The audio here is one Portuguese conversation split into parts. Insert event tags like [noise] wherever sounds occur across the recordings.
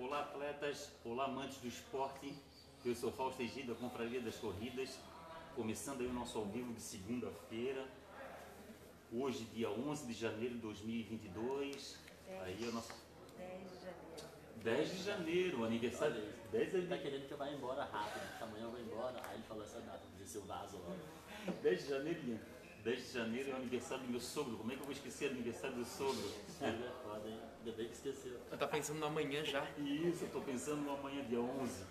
Olá atletas, olá amantes do esporte, eu sou Fausto Egídio, da Confraria das Corridas, começando aí o nosso ao vivo de segunda-feira, hoje dia 11 de janeiro de 2022, aí é o nosso 10 de janeiro. 10 de janeiro, aniversário, Olha, 10 Ele tá de, querendo que eu vá embora rápido, amanhã eu vou embora. Aí ele falou essa data, dizer seu vaso logo. 10 de janeiro. 10 de janeiro é o aniversário do meu sogro, como é que eu vou esquecer o aniversário do sogro? [laughs] É? Ainda bem que esqueceu. Eu tá pensando no amanhã já. Isso, eu estou pensando no amanhã, dia 11.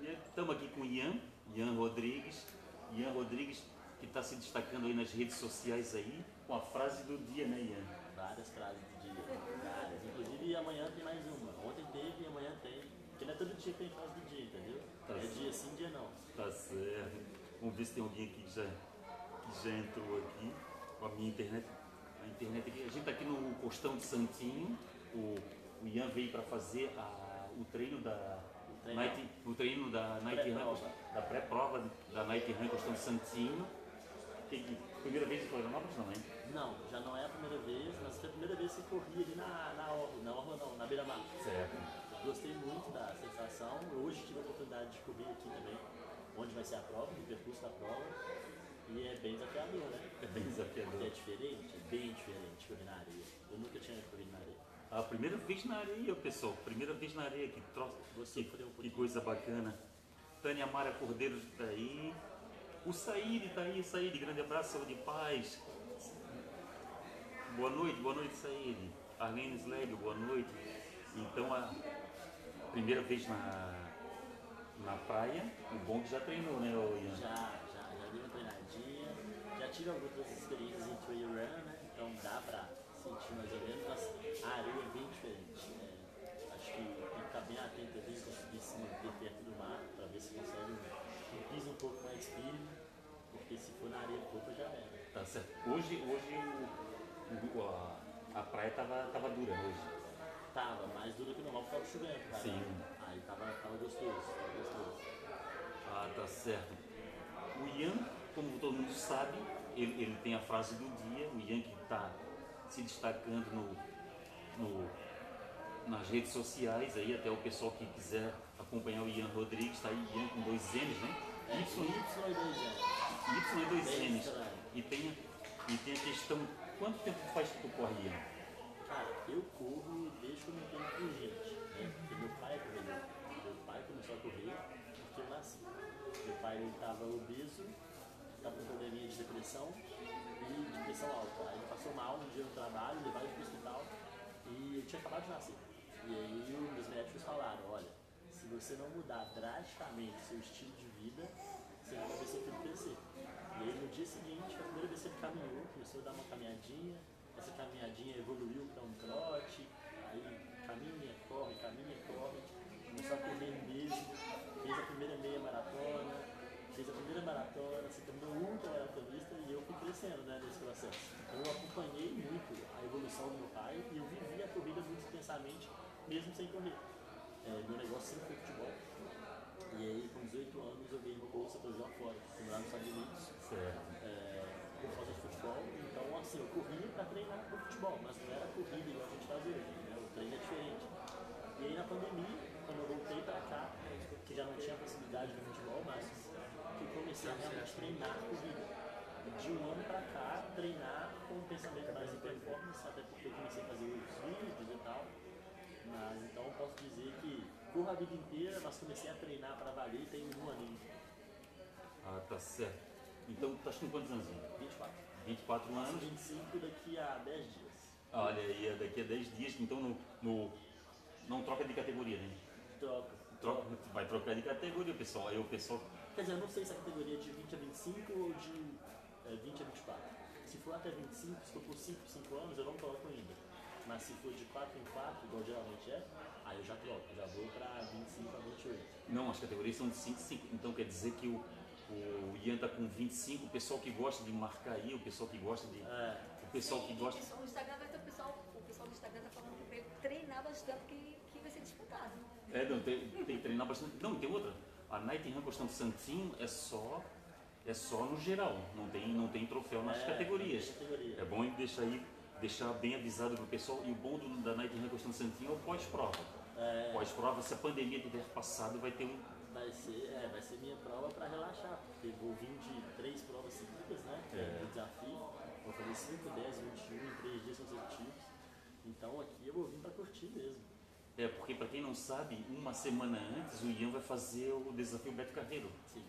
E estamos aqui com o Ian, Ian Rodrigues. Ian Rodrigues, que está se destacando aí nas redes sociais aí, com a frase do dia, né, Ian? Várias frases do dia. Várias. Inclusive amanhã tem mais uma. Ontem teve e amanhã tem. Porque não é todo dia que tem frase do dia, entendeu? Tá é certo. dia sim, dia não. Tá certo. Vamos ver se tem alguém aqui que já, já entrou aqui com a minha internet. A internet aqui. A gente está aqui no Costão de Santinho. O, o Ian veio para fazer a- o treino da treino. Night, o treino da Night Run, Pré-prova. da pré-prova da Night Run Costão de Santinho. Que, primeira vez em Florianópolis, não é? Não, já não é a primeira vez, mas foi a primeira vez que corri ali na, na orla. Na orla não, na beira-mar. Certo. Gostei muito da sensação. Hoje tive a oportunidade de correr aqui também, onde vai ser a prova, o percurso da prova. E é bem desafiador, né? É bem É desafiador. diferente, é bem diferente correr na areia. Eu nunca tinha corrido na areia. A primeira vez na areia, pessoal. Primeira vez na areia. Que, troço, Vou que, um que coisa bacana. Tânia Mara Cordeiro está aí. O Saíde está aí. Saíde, grande abraço, saúde e paz. Boa noite, boa noite, Saíde. Arlene Slag, boa noite. Então, a primeira vez na, na praia. O bom que já treinou, né, Ian? Já, já, já dei uma treinadinha, já tive algumas experiências em trail run, né? Então dá pra sentir mais ou menos, mas a areia é bem diferente. né? Acho que tem que ficar bem atento ali, conseguir se manter perto do mar, pra ver se consegue um, um piso um pouco mais firme, porque se for na areia pouca já era. Tá certo. Hoje, hoje o, o- a, a praia tava, tava dura hoje. Tava mais duro que o normal, porque chovendo, cara. Sim. Aí tava, tava gostoso, tava gostoso. Ah, tá certo. O Ian, como todo mundo sabe, ele, ele tem a frase do dia, o Ian que está se destacando no, no- nas redes sociais, aí até o pessoal que quiser acompanhar o Ian Rodrigues, está aí Ian com dois N's, né? É, Y, Y e dois anos. Y e dois Bem N's. estranho. E tem, e tem a questão, quanto tempo faz que tu corre, Ian? Cara, eu corro desde que eu me entendo por gente, né? Porque meu pai corredor. Meu pai começou a correr porque eu nasci. Meu pai ele estava obeso, estava com probleminha de depressão e de pressão alta. Aí ele passou mal um dia no trabalho, levaram ele para o hospital e eu tinha acabado de nascer. E aí os médicos falaram, olha, se você não mudar drasticamente seu estilo de vida, você vai ver seu filho crescer. E aí no dia seguinte, a primeira vez que ele caminhou, começou a dar uma caminhadinha, essa caminhadinha evoluiu para um trote, aí caminha, corre, caminha, corre, começou a correr mesmo, fez a primeira meia maratona, fez a primeira maratona, se crescendo né, nesse processo. Eu acompanhei muito a evolução do meu pai e eu vivi a corrida muito intensamente, mesmo sem correr. É, meu negócio sempre foi futebol. E aí, com 18 anos, eu ganhei uma bolsa para jogar fora, fui lá nos Estados Unidos, Certo. é, por causa de futebol. Então, assim, eu corria para treinar pro futebol, mas não era corrida igual a gente faz hoje, né? o treino é diferente. E aí, na pandemia, quando eu voltei para cá, que já não tinha possibilidade de futebol mais, que eu comecei a realmente treinar corrida. De um ano para cá, treinar com um pensamento mais em performance, até porque eu comecei a fazer outros vídeos e tal. Mas então eu posso dizer que corro a vida inteira, mas comecei a treinar para valer tem um aninho, Ah, tá certo. Então, tu estás com quantos anos? Ian? 24. 24 Faço anos. 25 daqui a 10 dias. Olha aí, é daqui a 10 dias, então no, no- não troca de categoria, né? Troca. Troca, vai trocar de categoria, pessoal. Aí o pessoal. Quer dizer, eu não sei se a categoria é de 20 a 25 ou de é, 20 a 24. Se for até 25, se for por 5, 5 anos, eu não troco ainda. Mas se for de 4 em 4, igual geralmente é, aí eu já troco, já vou pra 25 a 28. Não, as categorias são de 5 em 5. Então quer dizer que o, o Ian tá com 25, o pessoal que gosta de marcar aí, o pessoal que gosta de. É, O pessoal que gosta. O Instagram vai ter o pessoal, o pessoal do Instagram tá falando que veio treinar bastante que, que vai ser disputado. É, não, tem, tem que treinar bastante. Não, tem outra. A Night Run Costão de Santinho é só. É só no geral, não tem, não tem troféu nas É, categorias. categoria. É bom deixar aí, deixar bem avisado pro pessoal. E o bom do, da Night de Santinho é o pós-prova. É. Pós-prova, se a pandemia tiver passado, vai ter um. Vai ser, é, vai ser minha prova para relaxar, porque vou vir de três provas seguidas, né? É. o desafio. Vou fazer 5, 10, 21 em três dias consecutivos. Então aqui eu vou vir para curtir mesmo. É, porque para quem não sabe, uma semana antes o Ian vai fazer o desafio Beto Carreiro. Sim.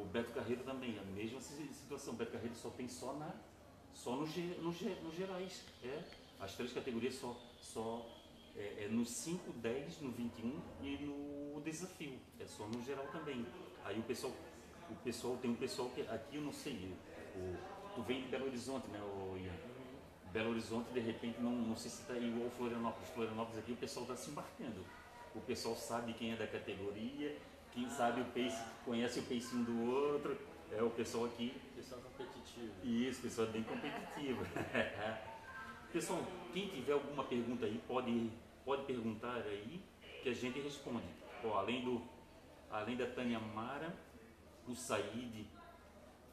O Beto Carreiro também, a mesma si- situação. O Beto Carreiro só tem só na só no, ge- no, no gerais. É. As três categorias só, só é, é no 5, 10, no 21 e no desafio. É só no geral também. Aí o pessoal, o pessoal tem um pessoal que aqui eu não sei. O, tu vem de Belo Horizonte, né, o Ian? Belo Horizonte, de repente, não, não sei se está igual Florianópolis. Florianópolis aqui o pessoal está se embarcando. O pessoal sabe quem é da categoria, quem sabe o pace, conhece o pace um do outro. É o pessoal aqui. Pessoal competitivo. Isso, o pessoal é bem competitivo. [laughs] pessoal, quem tiver alguma pergunta aí, pode, pode perguntar aí que a gente responde. Ó, além, do, além da Tânia Mara, o Said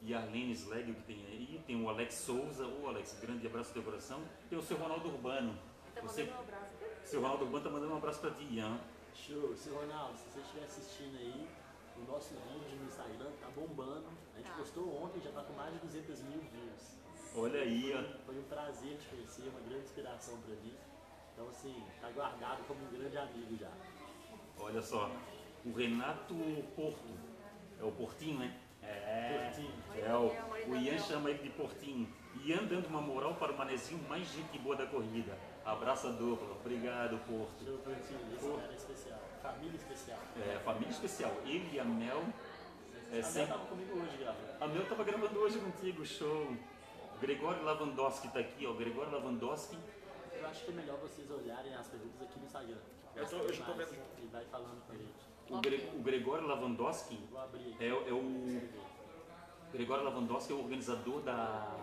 e a Arlene Sleg que tem aí, tem o Alex Souza, ô Alex, grande abraço do teu coração. Tem o seu Ronaldo Urbano. Tá Você, mandando um abraço. seu Ronaldo Urbano tá mandando um abraço pra ti, Ian. Show, seu Ronaldo, se você estiver assistindo aí, o nosso vídeo no Instagram tá bombando. A gente Tá. postou ontem, já tá com mais de 200 mil views. Olha aí, ó. Foi um prazer te conhecer, uma grande inspiração pra mim. Então, assim, tá guardado como um grande amigo já. Olha só, o Renato Porto, é o Portinho, né? É, Portinho. é o, o Ian chama ele de Portinho. Ian dando uma moral para o manezinho mais gente boa da corrida. Abraço a dupla, obrigado Porto. Show, Portinho, esse Pô. cara é especial. Família especial. É, família especial, ele e a Mel. É, a sempre- Mel tava comigo hoje, gravando. A Mel tava gravando hoje contigo, show. Gregório Lavandowski tá aqui, ó. Gregório Lavandowski. Eu acho que é melhor vocês olharem as perguntas aqui no Instagram. Eu tô- eu já tô Mais, vendo. E vai falando com a gente. O, Gre- o Gregório Lavandowski é, é o. Gregório Lavandowski é o organizador da,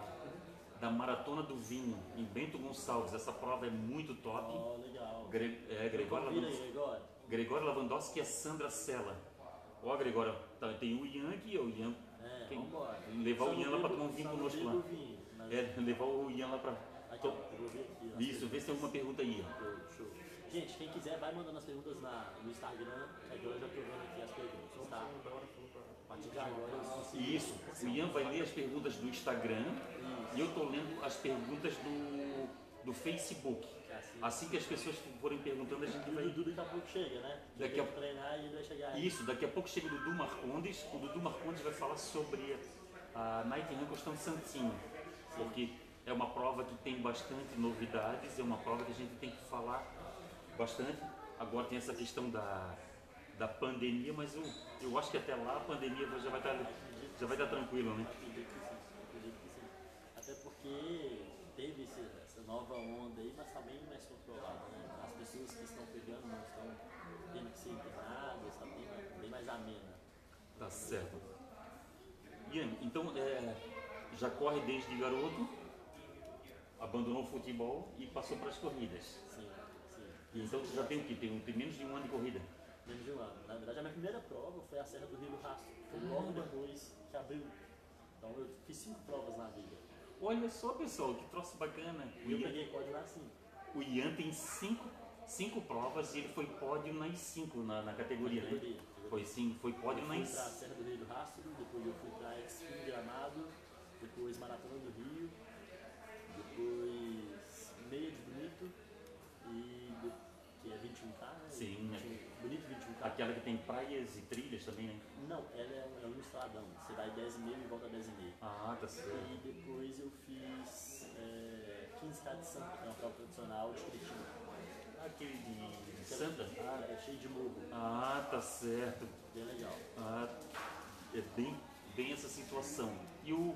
da Maratona do Vinho, em Bento Gonçalves. Essa prova é muito top. Ó, legal. Gre- é, Gregório, Lavandowski, aí, Gregório. Gregório Lavandowski e a Sandra Sela. Ó, Gregório, tá, tem o Ian aqui, o Ian. É, Quem- vambora. levar o Ian lá bebo- tomar um vinho conosco lá. vinho, mas- É, levar o Ian lá aqui. as Isso, vê se tem alguma pergunta aí, ó. Gente, quem quiser, vai mandando as perguntas na, no Instagram. que Agora eu já tô vendo aqui as perguntas, tá? A partir de agora eu. Isso, o Ian vai ler as perguntas do Instagram e eu tô lendo as perguntas do, do Facebook. Assim. Que as pessoas forem perguntando, a gente E o vai. Dudu daqui a pouco chega, né? Daqui a- treinar e ele vai chegar aí. Isso, daqui a pouco chega o Dudu Marcondes. O Dudu Marcondes vai falar sobre a Night Run Constante Santinho, porque é uma prova que tem bastante novidades, é uma prova que a gente tem que falar bastante. Agora tem essa questão da, da pandemia, mas eu, eu acho que até lá a pandemia já vai estar, já vai estar tranquilo, né? Até porque teve essa nova onda aí, mas bem mais controlada, né? As pessoas que estão pegando não estão tendo que ser internadas, tá bem, bem mais amena. Tá certo. Ian, então é, já corre desde garoto, abandonou o futebol e passou para as corridas. Sim, sim. E então tu já tem o quê? Tem, tem menos de um ano de corrida. Menos de um ano. Na verdade, a minha primeira prova foi a Serra do Rio do Rastro. Foi logo depois que abriu. Então eu fiz cinco provas na vida. Olha só, pessoal, que troço bacana. O eu Ian, peguei código assim. o Ian tem cinco, cinco provas e ele foi pódio nas cinco na, na categoria, né? Categoria. Foi sim, foi Eu pódio fui nas. pra Serra do Rio do Rastro, depois eu fui pra Extreme Gramado, depois Maratona do Rio, depois Meia de Bonito e que é 21K, né? Sim, né? 21 Bonito 21K. Aquela que tem praias e trilhas também, né? Não, ela é um, é um estradão. Você vai 10,5 e volta 10,5. Ah, tá certo. E depois eu fiz é, 15K de Santa, que é uma prova tradicional de Curitiba. Aquele de Santa? Ah, é cheio de morro, Ah, tá certo. bem legal. Ah, é bem, bem essa situação. E o,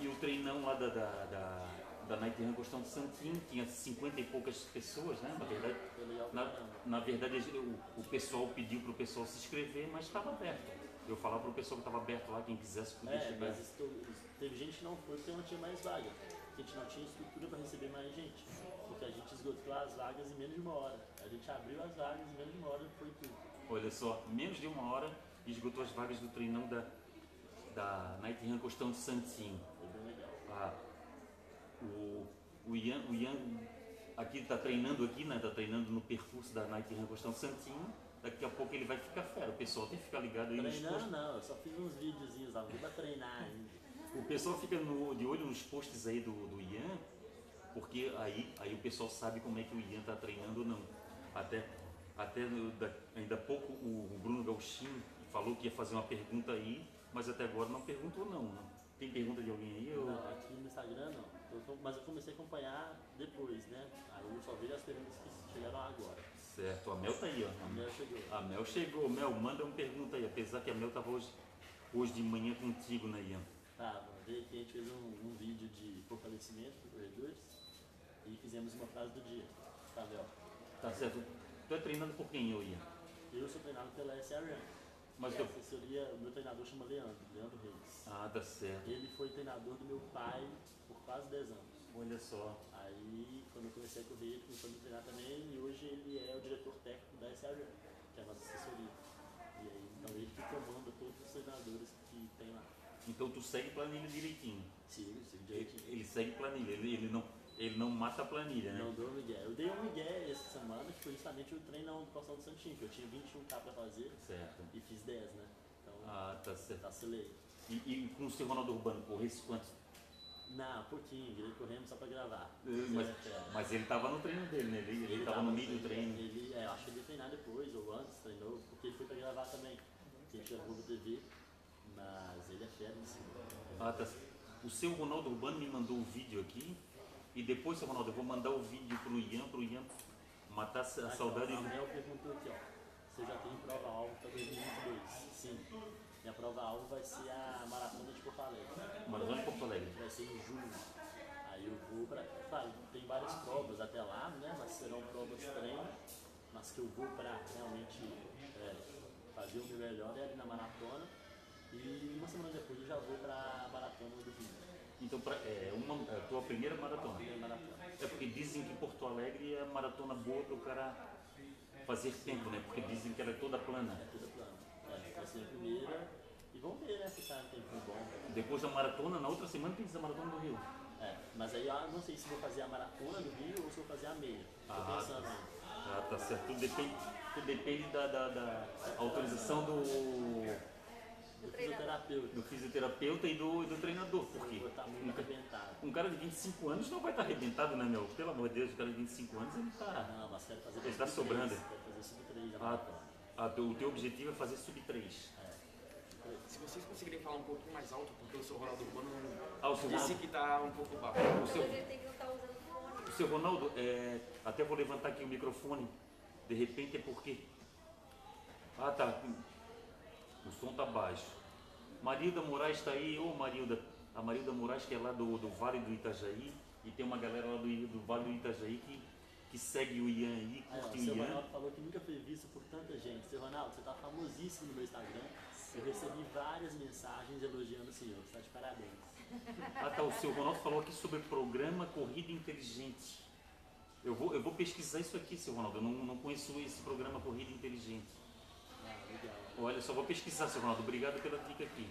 e o treinão lá da, da, da, da Night Run Costão de Santinho tinha 50 e poucas pessoas, né? Na verdade, na, na verdade o, o pessoal pediu para o pessoal se inscrever, mas estava aberto. Eu falava para o pessoal que estava aberto lá, quem quisesse podia É, chegar. mas isso- teve gente que não foi porque não tinha mais vaga. A gente não tinha estrutura para receber mais gente. Porque a gente esgotou as vagas em menos de uma hora. A gente abriu as vagas em menos de uma hora e foi tudo. Olha só, menos de uma hora esgotou as vagas do treinão da, da Night Run Costão de Santinho. Foi bem legal. Ah, o, o, Ian, o Ian aqui está treinando aqui, né? Tá treinando no percurso da Night Run Costão Santinho. Daqui a pouco ele vai ficar fera. O pessoal tem que ficar ligado aí nos Treinando posts. não, eu só fiz uns videozinhos deu pra treinar ainda. O pessoal fica no- de olho nos posts aí do, do Ian, porque aí, aí o pessoal sabe como é que o Ian está treinando ou não. Até, até ainda há pouco o, Bruno Gauchinho falou que ia fazer uma pergunta aí, mas até agora não perguntou não. né? Tem pergunta de alguém aí? Ou... Não, aqui no Instagram não. Mas eu comecei a acompanhar depois, né? Aí eu só vejo as perguntas que chegaram agora. Certo, a Mel tá aí, ó. A minha chegou. A Mel chegou. Mel, manda uma pergunta aí, apesar que a Mel estava hoje, hoje de manhã contigo, né, Ian? Tá, veio aqui, a gente fez um, um vídeo de fortalecimento para corredores e fizemos uma frase do dia. Tá, Léo? Tá certo. Tu é treinado por quem, eu, Ian? Eu sou treinado pela SRM. Mas e a assessoria, o meu treinador chama Leandro, Leandro Reis. Ah, tá certo. Ele foi treinador do meu pai por quase 10 anos. Olha só. Aí, quando eu comecei a correr, ele começou a me treinar também e hoje ele é o diretor técnico da SRM, que é a nossa assessoria. E aí, então ele que comanda todos os treinadores que tem lá. Então tu segue planilha direitinho. Sigo, sigo Ele, direitinho. ele segue planilha, ele, ele, não, ele não mata a planilha, né? Não dou migué. Eu dei um migué essa semana, que foi justamente o treino do Costão do Santinho, que eu tinha 21k pra fazer Certo. e fiz 10, né? Então, Ah, tá certo. vacilei. E, e com o seu Ronaldo Urbano, corresse quantos? Não, pouquinho, virei correndo só pra gravar. Mas, É, é. mas ele tava no treino dele, né? Ele, ele, tava tava no meio do treino. Ele, é, eu acho que ele ia treinar depois ou antes, treinou, porque ele foi pra gravar também. A gente gravou no TV, mas ele é fera cima. Ah, tá. O seu Ronaldo Urbano me mandou um vídeo aqui. E depois, seu Ronaldo, eu vou mandar o vídeo pro Ian, pro Ian matar a saudade. A Mel perguntou aqui, ó. Você já tem prova-alvo para 2022? Sim. Minha prova-alvo vai ser a Maratona de Porto Alegre. Maratona de Porto Alegre. Vai ser em julho. Aí eu vou pra. Claro, tem várias provas até lá, né? Mas serão provas treino. Mas que eu vou pra realmente é, fazer o meu melhor é ali na maratona. E uma semana depois eu já vou pra maratona do Rio. Então, pra, é uma, a tua primeira maratona. É porque dizem que Porto Alegre é a maratona boa para o cara fazer tempo, né? Porque dizem que ela é toda plana. É toda plana. É, vai ser a primeira. E vamos ver, né? Se sai um tempo bom. Depois da maratona, na outra semana tem a maratona do Rio. É, mas aí eu não sei se vou fazer a maratona do Rio ou se vou fazer a meia. Tô Ah, pensando. Ah, tá certo. Tudo depende, tudo depende da, da- da autorização do, Do fisioterapeuta. do fisioterapeuta e do, do treinador. Porque Eu vou estar muito arrebentado. um cara de 25 anos não vai estar arrebentado, né, meu? Pelo amor de Deus, o cara de 25 anos ele Ah, tá. não, mas quero fazer Ele tá sub sobrando. Quero fazer sub 3 a Ah, maratona. ah, o teu objetivo é fazer sub 3. Se vocês conseguirem falar um pouquinho mais alto, porque o seu Ronaldo Urbano Ah, o seu disse Ronaldo, que tá um pouco baixo. o seu, Ele tem que não estar usando fone. o seu Ronaldo é, até vou levantar aqui o microfone. De repente é porque. Ah, tá. O som tá baixo. Marilda Moraes está aí. Ô, Marilda. A Marilda Moraes, que é lá do, do Vale do Itajaí. E tem uma galera lá do, do Vale do Itajaí que, que segue o Ian aí, curte o o Ian. Ronaldo falou que nunca foi visto por tanta gente. Seu Ronaldo, você tá famosíssimo no meu Instagram. Eu recebi várias mensagens elogiando o senhor. Você tá de parabéns. [laughs] Ah, tá. O seu Ronaldo falou aqui sobre programa Corrida Inteligente. Eu vou, eu vou pesquisar isso aqui, seu Ronaldo. Eu não, não conheço esse programa Corrida Inteligente. Ah, legal. Olha, só vou pesquisar, seu Ronaldo. Obrigado pela dica aqui.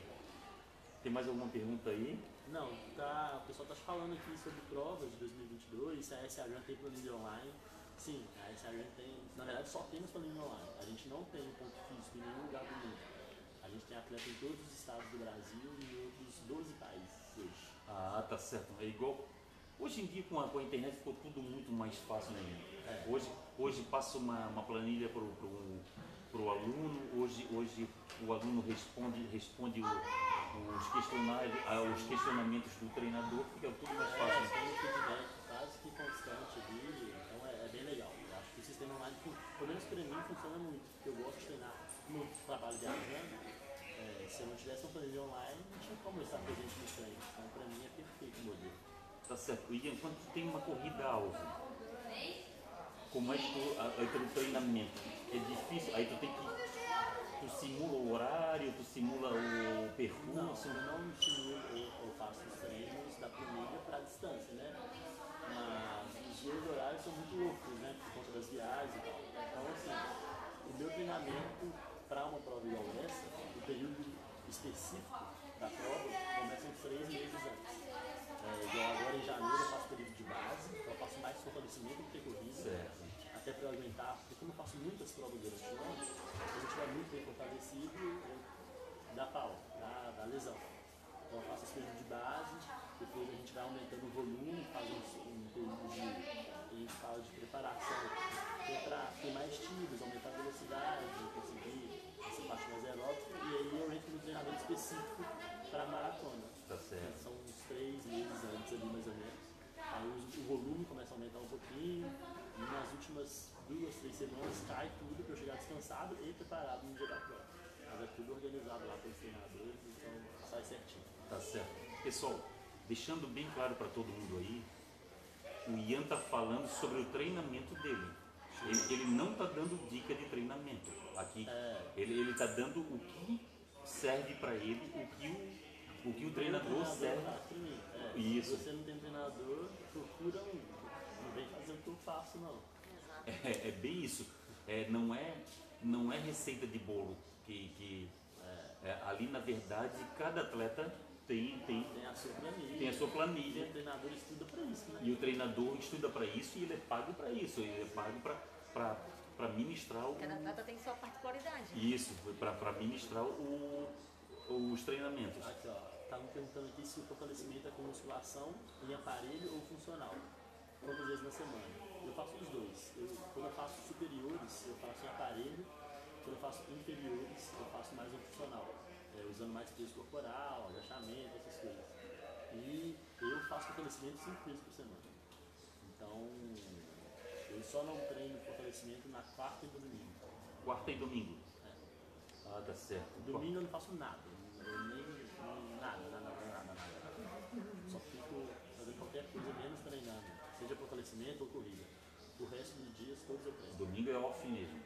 Tem mais alguma pergunta aí? Não, tá, o pessoal tá falando aqui sobre provas de 2022, se a SRAM tem planilha online. Sim, a SRAM tem, na verdade só temos planilha online. A gente não tem um ponto físico em nenhum lugar do mundo. A gente tem atleta em todos os estados do Brasil e em outros 12 países hoje. Ah, tá certo. É igual. Hoje em dia com a, com a internet ficou tudo muito mais fácil, né? É. Hoje, hoje passa uma, uma planilha pro, pro, pro aluno, hoje, hoje o aluno responde, responde o- os, questionários, ah, os questionamentos do treinador, fica tudo mais É, fácil. tem um feedback quase que constante ali, então é, é bem legal. Eu acho que o sistema online, pelo menos para mim, funciona muito, porque eu gosto de treinar muito trabalho viajando. É, se eu não tivesse uma planilha online, não tinha como estar presente no treino. Então, para mim, é perfeito o modelo. Tá certo. Ian, quando tu tem uma corrida alvo, como é que tu, a- teu treinamento? É difícil, aí tu tem que. Tu simula o horário, tu simula o Não, percurso. eu não simulo ou, ou faço os treinos da planilha para distância, né? Mas os meus horários são muito loucos, né? Por conta das viagens e tal. Então, assim, o meu treinamento para uma prova igual essa, o período específico da prova começa uns três meses antes. É, igual agora em janeiro eu faço período de base, então eu faço mais fortalecimento do que como eu faço muitas provas durante o ano, se eu estiver muito bem fortalecido, eu dá pau, dá, dá lesão. Então eu faço as coisas de base, depois a gente vai aumentando o volume, faz um, período de, a gente fala de preparação, para ter mais tiros, aumentar a velocidade, conseguir essa parte mais aeróbica, e aí eu entro no treinamento específico para maratona. Tá certo. São uns três meses antes ali mais ou menos. Aí o, o volume começa a aumentar um pouquinho, e nas últimas duas, três semanas cai tudo para eu chegar descansado e preparado no dia da prova. Mas é tudo organizado lá pelos treinadores, então sai certinho. Tá certo. Pessoal, deixando bem claro para todo mundo aí, o Ian tá falando sobre o treinamento dele. Ele, ele não tá dando dica de treinamento. Aqui, É. ele, ele tá dando o que serve para ele, o que o, o que o treinador serve. pra mim. É, Isso. Se você não tem treinador, procura um. Não vem fazer o que eu faço, não. É, é bem isso. É, não, é, não é receita de bolo que, que é, é, ali na verdade cada atleta tem, tem, Tem a sua planilha. tem a sua E planilha. o treinador estuda pra isso, né? E o treinador estuda para isso e ele é pago para isso, ele é pago para ministrar o, Cada atleta tem sua particularidade. isso, para ministrar o, os treinamentos. Aqui, ó. Tá me perguntando aqui se o fortalecimento é com musculação em aparelho ou funcional. Quantas vezes na semana? Eu faço os dois. Eu, quando eu faço superiores, eu faço em aparelho. Quando eu faço inferiores, eu faço mais no funcional. É, usando mais peso corporal, agachamento, essas coisas. E eu faço fortalecimento cinco vezes por semana. Então, eu só não treino fortalecimento na quarta e domingo. Quarta e domingo. Ah, tá certo. Domingo eu não faço nada. Eu nem, nem- nada, nada, nada, nada, nada. Só fico fazendo qualquer coisa menos treinando. Seja fortalecimento ou corrida. O resto dos dias todos eu treino. Domingo é off mesmo.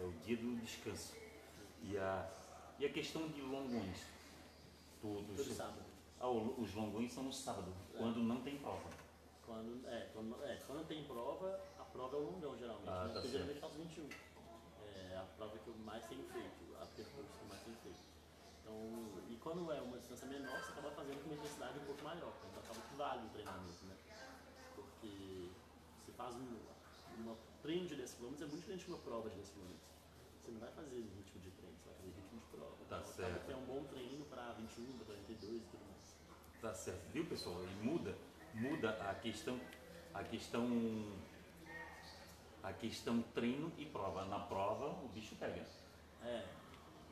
É o dia do descanso. E a, e a questão de longões. Todos. Todo sábado. Ah, os longões são no sábado, quando não tem prova. Quando, é, quando, é, quando tem prova, a prova é o longão geralmente. Ah, né? tá Porque certo. geralmente eu faço 21. É a prova que eu mais tenho feito, a percurso que eu mais tenho feito. Então, e quando é uma distância menor, você acaba fazendo com uma intensidade um pouco maior. Então acaba que vale o treinamento, né? Porque você faz um uma treino de 10 km é muito diferente de uma prova de 10 km. Você não vai fazer ritmo de treino, você vai fazer ritmo de prova. Tá então, certo. que é um bom treino para 21, para 42 e tudo mais. Tá certo, viu pessoal? E muda, muda a questão, a questão, a questão treino e prova. Na prova o bicho pega. É.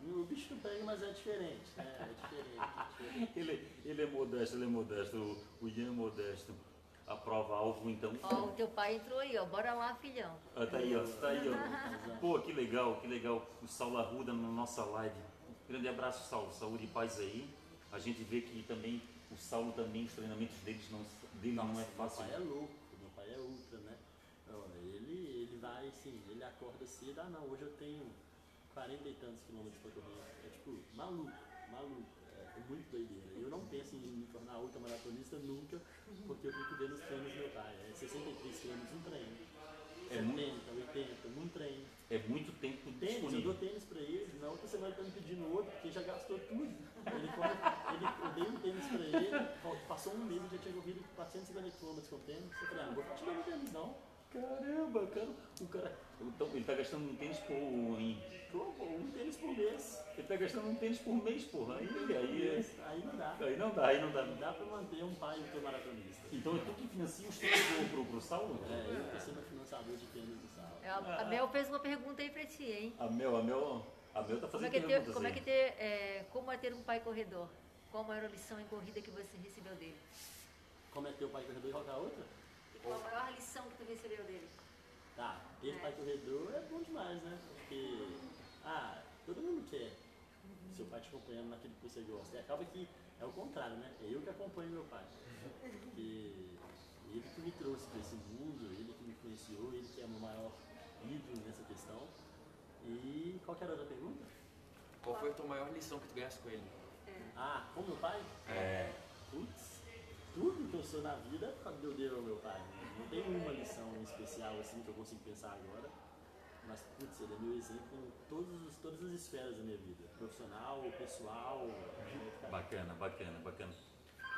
O bicho não pega, mas é diferente, né? É diferente. É [laughs] diferente. Ele, ele é modesto, ele é modesto, o Ian é modesto. A prova alvo então. Ó, o teu pai entrou aí, ó. Bora lá, filhão. Ah, tá aí, ó, tá aí, ó. [laughs] Pô, que legal, que legal. O Saulo Arruda na nossa live. Grande abraço, Saulo. Saúde e paz aí. A gente vê que também o Saulo também, os treinamentos deles não, dele não é fácil. Meu pai é louco, meu pai é ultra, né? Não, ele, ele vai assim, ele acorda cedo, ah não, hoje eu tenho 40 e tantos quilômetros pra correr. É tipo, maluco, maluco. É, muito doideira. Eu não penso em me tornar ultramaratonista nunca, porque eu fico vendo os treinos do meu pai. É 63 quilômetros um treino. É 70, muito- 80, num treino. É muito tempo Tênis, eu disponível. dou tênis pra ele, na outra semana ele tá me pedindo outro, porque já gastou tudo. Ele, ele, eu dei um tênis pra ele, passou um mês e já tinha corrido 450 km com tênis. Eu falei, ah, não vou te dar meu tênis não. Caramba, cara, o cara. Então, ele tá gastando um tênis por. Pô, um tênis por mês. ele tá gastando um tênis por mês, porra. Aí, aí, é- Aí não dá. aí não dá, aí não dá. Não dá pra manter um pai ultramaratonista. Então é tu que financia os tênis pro, pro, pro Saulo? É, eu que sendo financiador de tênis do Sal. É, A, a Mel fez uma pergunta aí pra ti, hein? A Mel, a Mel, a Mel tá Como é fazendo que é ter, como é, que ter, é, como é ter um pai corredor? Qual a maior lição em corrida que você recebeu dele? Como é teu pai corredor e a outra? Qual a maior lição que tu recebeu dele? Tá, ter pai corredor é bom demais, né? Porque, ah, todo mundo quer seu pai te acompanhando naquilo que você gosta. E acaba que é o contrário, né? É eu que acompanho meu pai. Porque ele que me trouxe para esse mundo, ele que me influenciou, ele que é o meu maior ídolo nessa questão. E qual que era a outra pergunta? Qual foi a tua maior lição que tu ganhaste com ele? Ah, com meu pai? É. Putz, tudo que eu sou na vida eu devo ao meu pai. Não tem uma lição especial assim que eu consigo pensar agora. Mas, putz, ele é meu exemplo em todos os, todas as esferas da minha vida. Profissional, pessoal. cara. Bacana, bacana, bacana.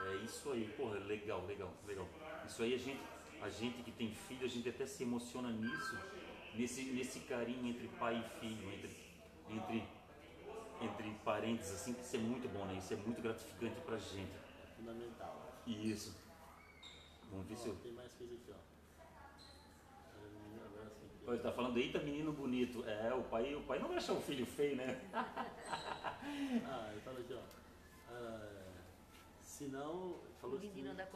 É isso aí, porra, legal, legal, legal. Isso aí a gente, a gente que tem filho, a gente até se emociona nisso, nesse, nesse carinho entre pai e filho, entre, entre, entre parentes, assim, que isso é muito bom, né? Isso é muito gratificante pra gente. Fundamental. Isso. Vamos ver se eu. tem mais coisa aqui, ó. Olha, tá falando, eita menino bonito. É, o pai, o pai não vai achar o filho feio, né? [laughs] Ah, ele falou aqui, ó. Ah, se não, falou que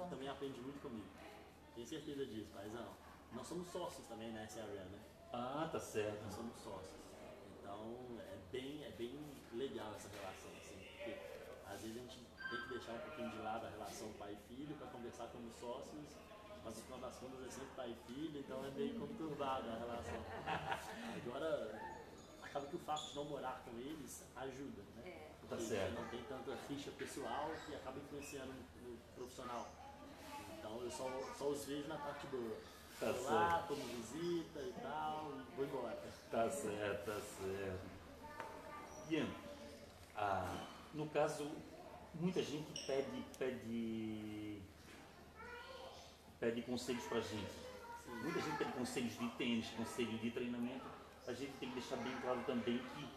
também aprende muito comigo. Tenho certeza disso, paizão. Nós somos sócios também na SRN, né? Ah, tá certo. Nós somos sócios. Então é bem, é bem legal essa relação, assim, porque às vezes a gente tem que deixar um pouquinho de lado a relação pai e filho para conversar como sócios, mas no final das contas é sempre pai e filho, então é meio conturbada a relação. Agora, acaba que o fato de não morar com eles ajuda, né? É. Tá Porque certo. não tem tanta ficha pessoal que acaba influenciando no profissional. Então eu só, só os vejo na parte boa. Tá Vou lá, tomo visita e tal, e vou embora. Tá certo, tá certo. Ian, ah, no caso, muita gente pede, pede, pede conselhos pra gente. Sim. Muita gente pede conselhos de tênis, conselho de treinamento. A gente tem que deixar bem claro também que,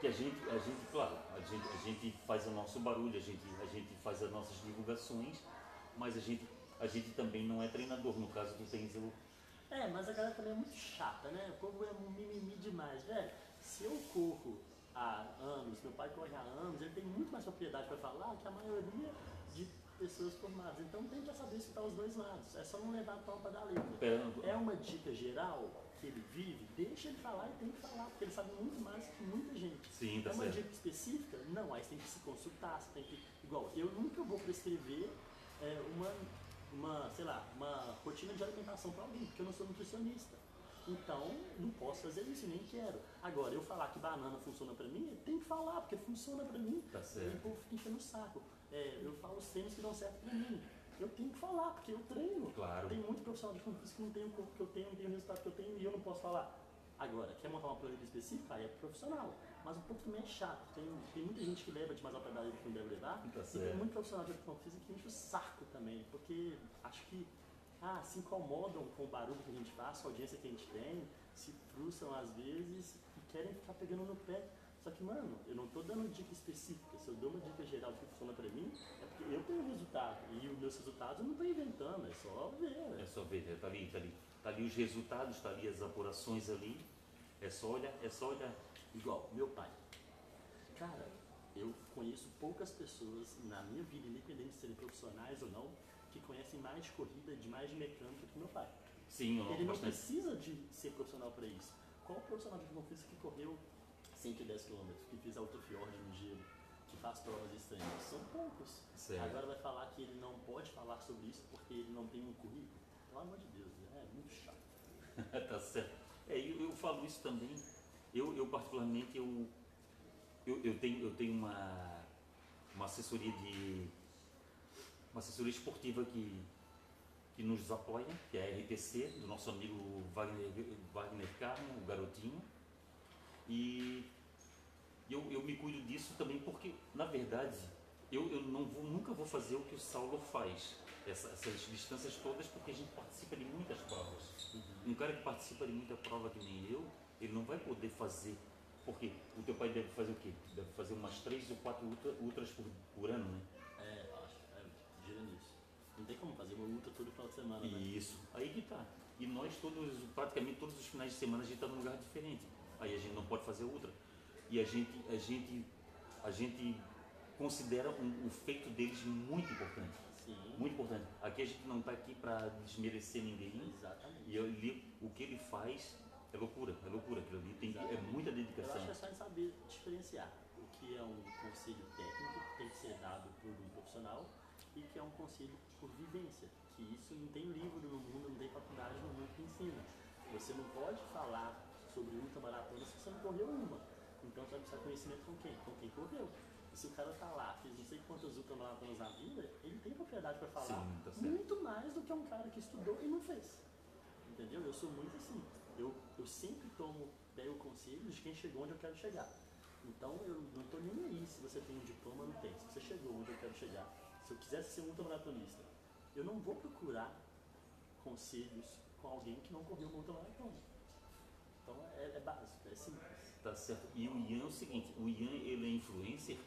que a gente, a gente, claro, a gente, a gente faz o nosso barulho, a gente, a gente faz as nossas divulgações, mas a gente, a gente também não é treinador. No caso do tênis, eu É, mas a galera também é muito chata, né? O povo é um mimimi demais, velho. Se eu corro há anos, meu pai corre há anos, ele tem muito mais propriedade para falar que a maioria de pessoas formadas. Então tem que saber escutar os dois lados. É só não levar a pau pra dar letra. Pera- É uma dica geral que ele vive, deixa ele falar e tem que falar, porque ele sabe muito mais que muita gente. Sim, tá é uma certo. dica específica? Não, aí você tem que se consultar, você tem que. Igual, eu nunca vou prescrever é, uma, uma, sei lá, uma rotina de alimentação para alguém, porque eu não sou nutricionista. Então, não posso fazer isso, nem quero. Agora, eu falar que banana funciona pra mim, tem que falar, porque funciona pra mim. Tá certo. E o povo fica enchendo o saco. É, eu falo os tênis que dão certo pra mim. Eu tenho que falar, porque eu treino. Claro. Tem muito profissional de físico que não tem o corpo que eu tenho, não tem o resultado que eu tenho e eu não posso falar. Agora, quer montar uma planilha específica? Aí é profissional. Mas o povo também é chato. Tem, tem muita gente que leva demais ao pedal que não deve levar. Tá e tem muito profissional de educação física que enche o saco também. Porque acho que ah, se incomodam com o barulho que a gente faz, com a audiência que a gente tem, se frustram às vezes e querem ficar pegando no pé. Só que, mano, eu não tô dando dica específica. Se eu dou uma dica geral que funciona pra mim, é porque eu tenho resultado. E os meus resultados eu não tô inventando, é só ver. É né? só ver, tá ali, tá ali. Tá ali os resultados, tá ali as apurações ali. É só olhar, é só olhar. Igual, meu pai. Cara, eu conheço poucas pessoas na minha vida, independente de serem profissionais ou não, que conhecem mais de corrida, de mais de mecânica que meu pai. Sim, eu Ele não bastante. precisa de ser profissional para isso. Qual profissional de física que correu 110 km, que fez alto fiord no gelo, que faz provas extremas? São poucos. Certo. Agora vai falar que ele não pode falar sobre isso porque ele não tem um currículo? Pelo amor de Deus, é muito chato. [laughs] tá certo. É, eu, eu falo isso também. Eu, eu particularmente, eu, eu, eu tenho, eu tenho uma, uma assessoria de. Uma assessoria esportiva que, que nos apoia, que é a RTC, do nosso amigo Wagner, Wagner Carmo, o garotinho. E eu, eu me cuido disso também porque, na verdade, eu, eu não vou, nunca vou fazer o que o Saulo faz. Essa- essas distâncias todas, porque a gente participa de muitas provas. Um cara que participa de muita prova que nem eu, ele não vai poder fazer. Porque o teu pai deve fazer o quê? Deve fazer umas três ou quatro ultra- ultras por, por ano, né? É, eu acho, é, gira nisso. Não tem como fazer uma luta todo final de semana, né? Isso, aí que tá. E nós todos, praticamente todos os finais de semana a gente está num lugar diferente. Aí a gente não pode fazer outra. E a gente, a gente, a gente considera um, o feito deles muito importante. Sim, Muito importante. Aqui a gente não está aqui para desmerecer ninguém. exatamente. E ali, o que ele faz é loucura, é loucura. Aquilo ali tem, é muita Eu dedicação. acho que é só saber diferenciar o que é um conselho técnico que tem que ser dado por um profissional que é um conselho por vivência. Que isso não tem livro no mundo, não tem faculdade no mundo que ensina. Você não pode falar sobre ultramaratona se você não correu uma. Então você vai precisar conhecimento com quem? Com quem correu. E se o cara tá lá, fez não sei quantas ultramaratonas na vida, ele tem propriedade para falar Sim, tá muito mais do que um cara que estudou e não fez. Entendeu? Eu sou muito assim. Eu, eu sempre tomo, pego conselhos de quem chegou onde eu quero chegar. Então eu não estou nem aí se você tem um diploma ou não tem. Se você chegou onde eu quero chegar. Se eu quisesse ser um ultramaratonista, eu não vou procurar conselhos com alguém que não correu uma outra maratona. Então é, é básico, é simples. Tá certo. E o Ian é o seguinte, o Ian ele é influencer.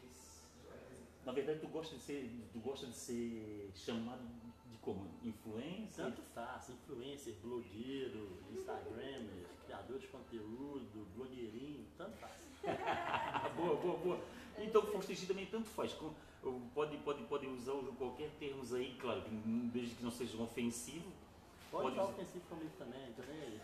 Na verdade, tu gosta de ser, tu gosta de ser chamado de como? Influencer? Tanto faz, influencer, blogueiro, instagramer, criador de conteúdo, blogueirinho, tanto faz. [laughs] boa, boa, boa. Então, Faustegi também tanto faz. Pode, pode, pode usar qualquer termos aí, claro, desde que não seja ofensivo. Pode Pode usar ofensivo comigo também, [laughs] aí.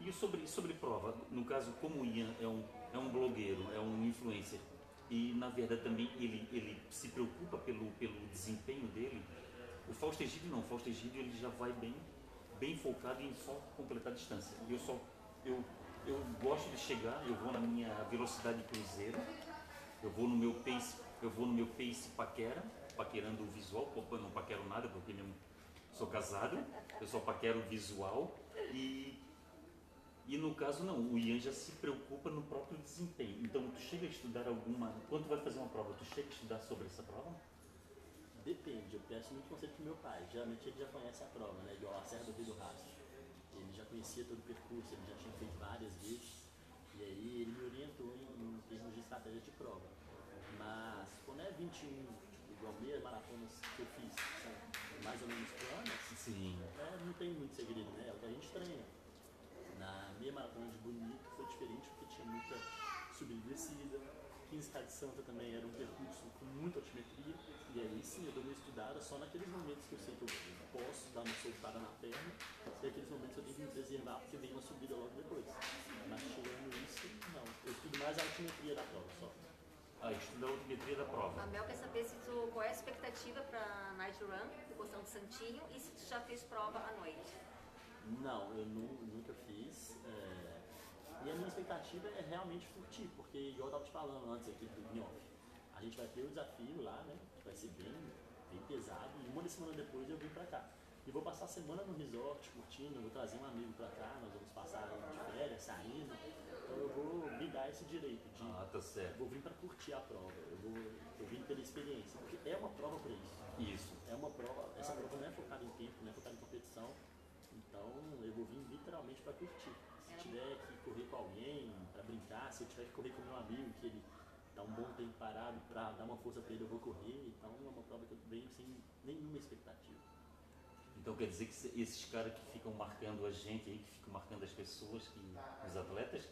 E sobre, sobre prova, no caso, como o Ian é um, é um blogueiro, é um influencer, e na verdade também ele, ele se preocupa pelo, pelo desempenho dele, o Fausto Egídio não, o Fausto Egídio ele já vai bem, bem focado em só completar a distância. Eu só, eu, eu gosto de chegar, eu vou na minha velocidade cruzeiro, eu vou no meu pace, eu vou no meu pace paquera, paquerando o visual, eu não paquero nada porque mesmo sou casado, eu só paquero o visual e e no caso não, o Ian já se preocupa no próprio desempenho. Então tu chega a estudar alguma, quando tu vai fazer uma prova, tu chega a estudar sobre essa prova? Depende, eu peço muito conselho pro meu pai. Geralmente ele já conhece a prova, né? Igual a Serra do Rio do Rastro. Ele já conhecia todo o percurso, ele já tinha feito várias vezes. E aí ele me orientou em, em termos de estratégia de prova. Mas quando é 21, tipo, igual meia maratonas que eu fiz, são mais ou menos planas, Sim. é, não tem muito segredo, né? É o que a gente treina. Na meia maratona de Bonito foi diferente porque tinha muita subida e descida. 15K de Santa também era um percurso com muita altimetria. E aí sim, eu dou uma estudada só naqueles momentos que eu sei que eu posso dar uma soltada na perna. E aqueles momentos eu tenho que me preservar porque vem uma subida logo depois. Mas tirando isso, não. Eu estudo mais a altimetria da prova só. Ah, estuda a altimetria da prova. A Mel quer saber se tu, qual é a expectativa para Night Run, do Costão de Santinho, e se tu já fez prova à noite. Não, eu nu- nunca fiz. é, E a minha expectativa é realmente curtir, porque igual eu tava te falando antes aqui do Gnocchi, a gente vai ter o desafio lá, né? Que vai ser bem, bem pesado. E uma semana depois eu vim pra cá. E vou passar a semana no resort, curtindo, vou trazer um amigo pra cá, nós vamos passar de férias, saindo. Então eu vou me dar esse direito de. Ah, tá certo. vou vir pra curtir a prova, eu vou eu vim pela experiência, porque é uma prova pra isso. Isso. É uma prova, essa prova não é focada em tempo, não é focada em competição. Então eu vou vir literalmente para curtir. Se tiver que correr com alguém, para brincar, se eu tiver que correr com meu amigo, que ele tá um bom tempo parado, para dar uma força para ele, eu vou correr. Então é uma prova que eu venho sem nenhuma expectativa. Então quer dizer que se- esses caras que ficam marcando a gente aí, que ficam marcando as pessoas, que, os atletas,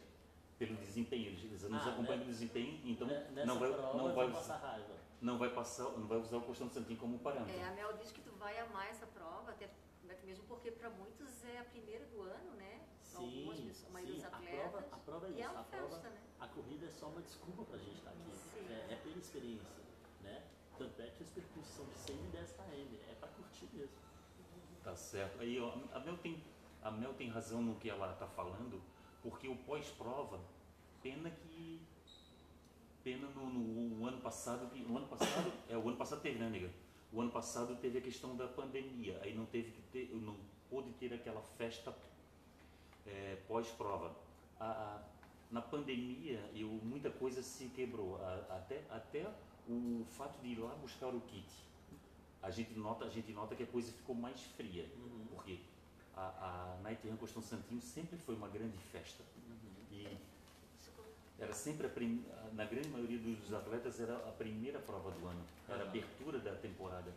pelo desempenho, eles, eles nos Ah, acompanham né? pelo desempenho, então Ne- Nessa não vai, prova não vai, raiva. não vai passar, não vai usar o Costão Santinho como parâmetro. É, a Mel diz que tu vai amar essa prova, até até mesmo porque para muitos é a primeira do ano, né? Sim, Algumas pessoas, a maioria sim, dos a atletas. prova, a prova é e isso. é a, prova, festa, né? a corrida é só uma desculpa pra gente estar aqui. É, é pela experiência, né? Tanto é que os percursos são de 100 e 10 km, é pra curtir mesmo. Tá certo. Aí ó, a Mel tem a Mel tem razão no que ela está falando, porque o pós-prova, pena que pena no, no ano passado, que- no ano passado [coughs] é o ano passado teve, né, nega? O ano passado teve a questão da pandemia, aí não teve que ter, não pôde ter aquela festa é, pós-prova. Na pandemia, eu, muita coisa se quebrou, a- até, até o fato de ir lá buscar o kit. A gente nota, a gente nota que a coisa ficou mais fria, Uhum. porque a, a Night Run Costão Santinho sempre foi uma grande festa. E era sempre, prim- na grande maioria dos atletas, era a primeira prova do ano, era a Aham. abertura da temporada.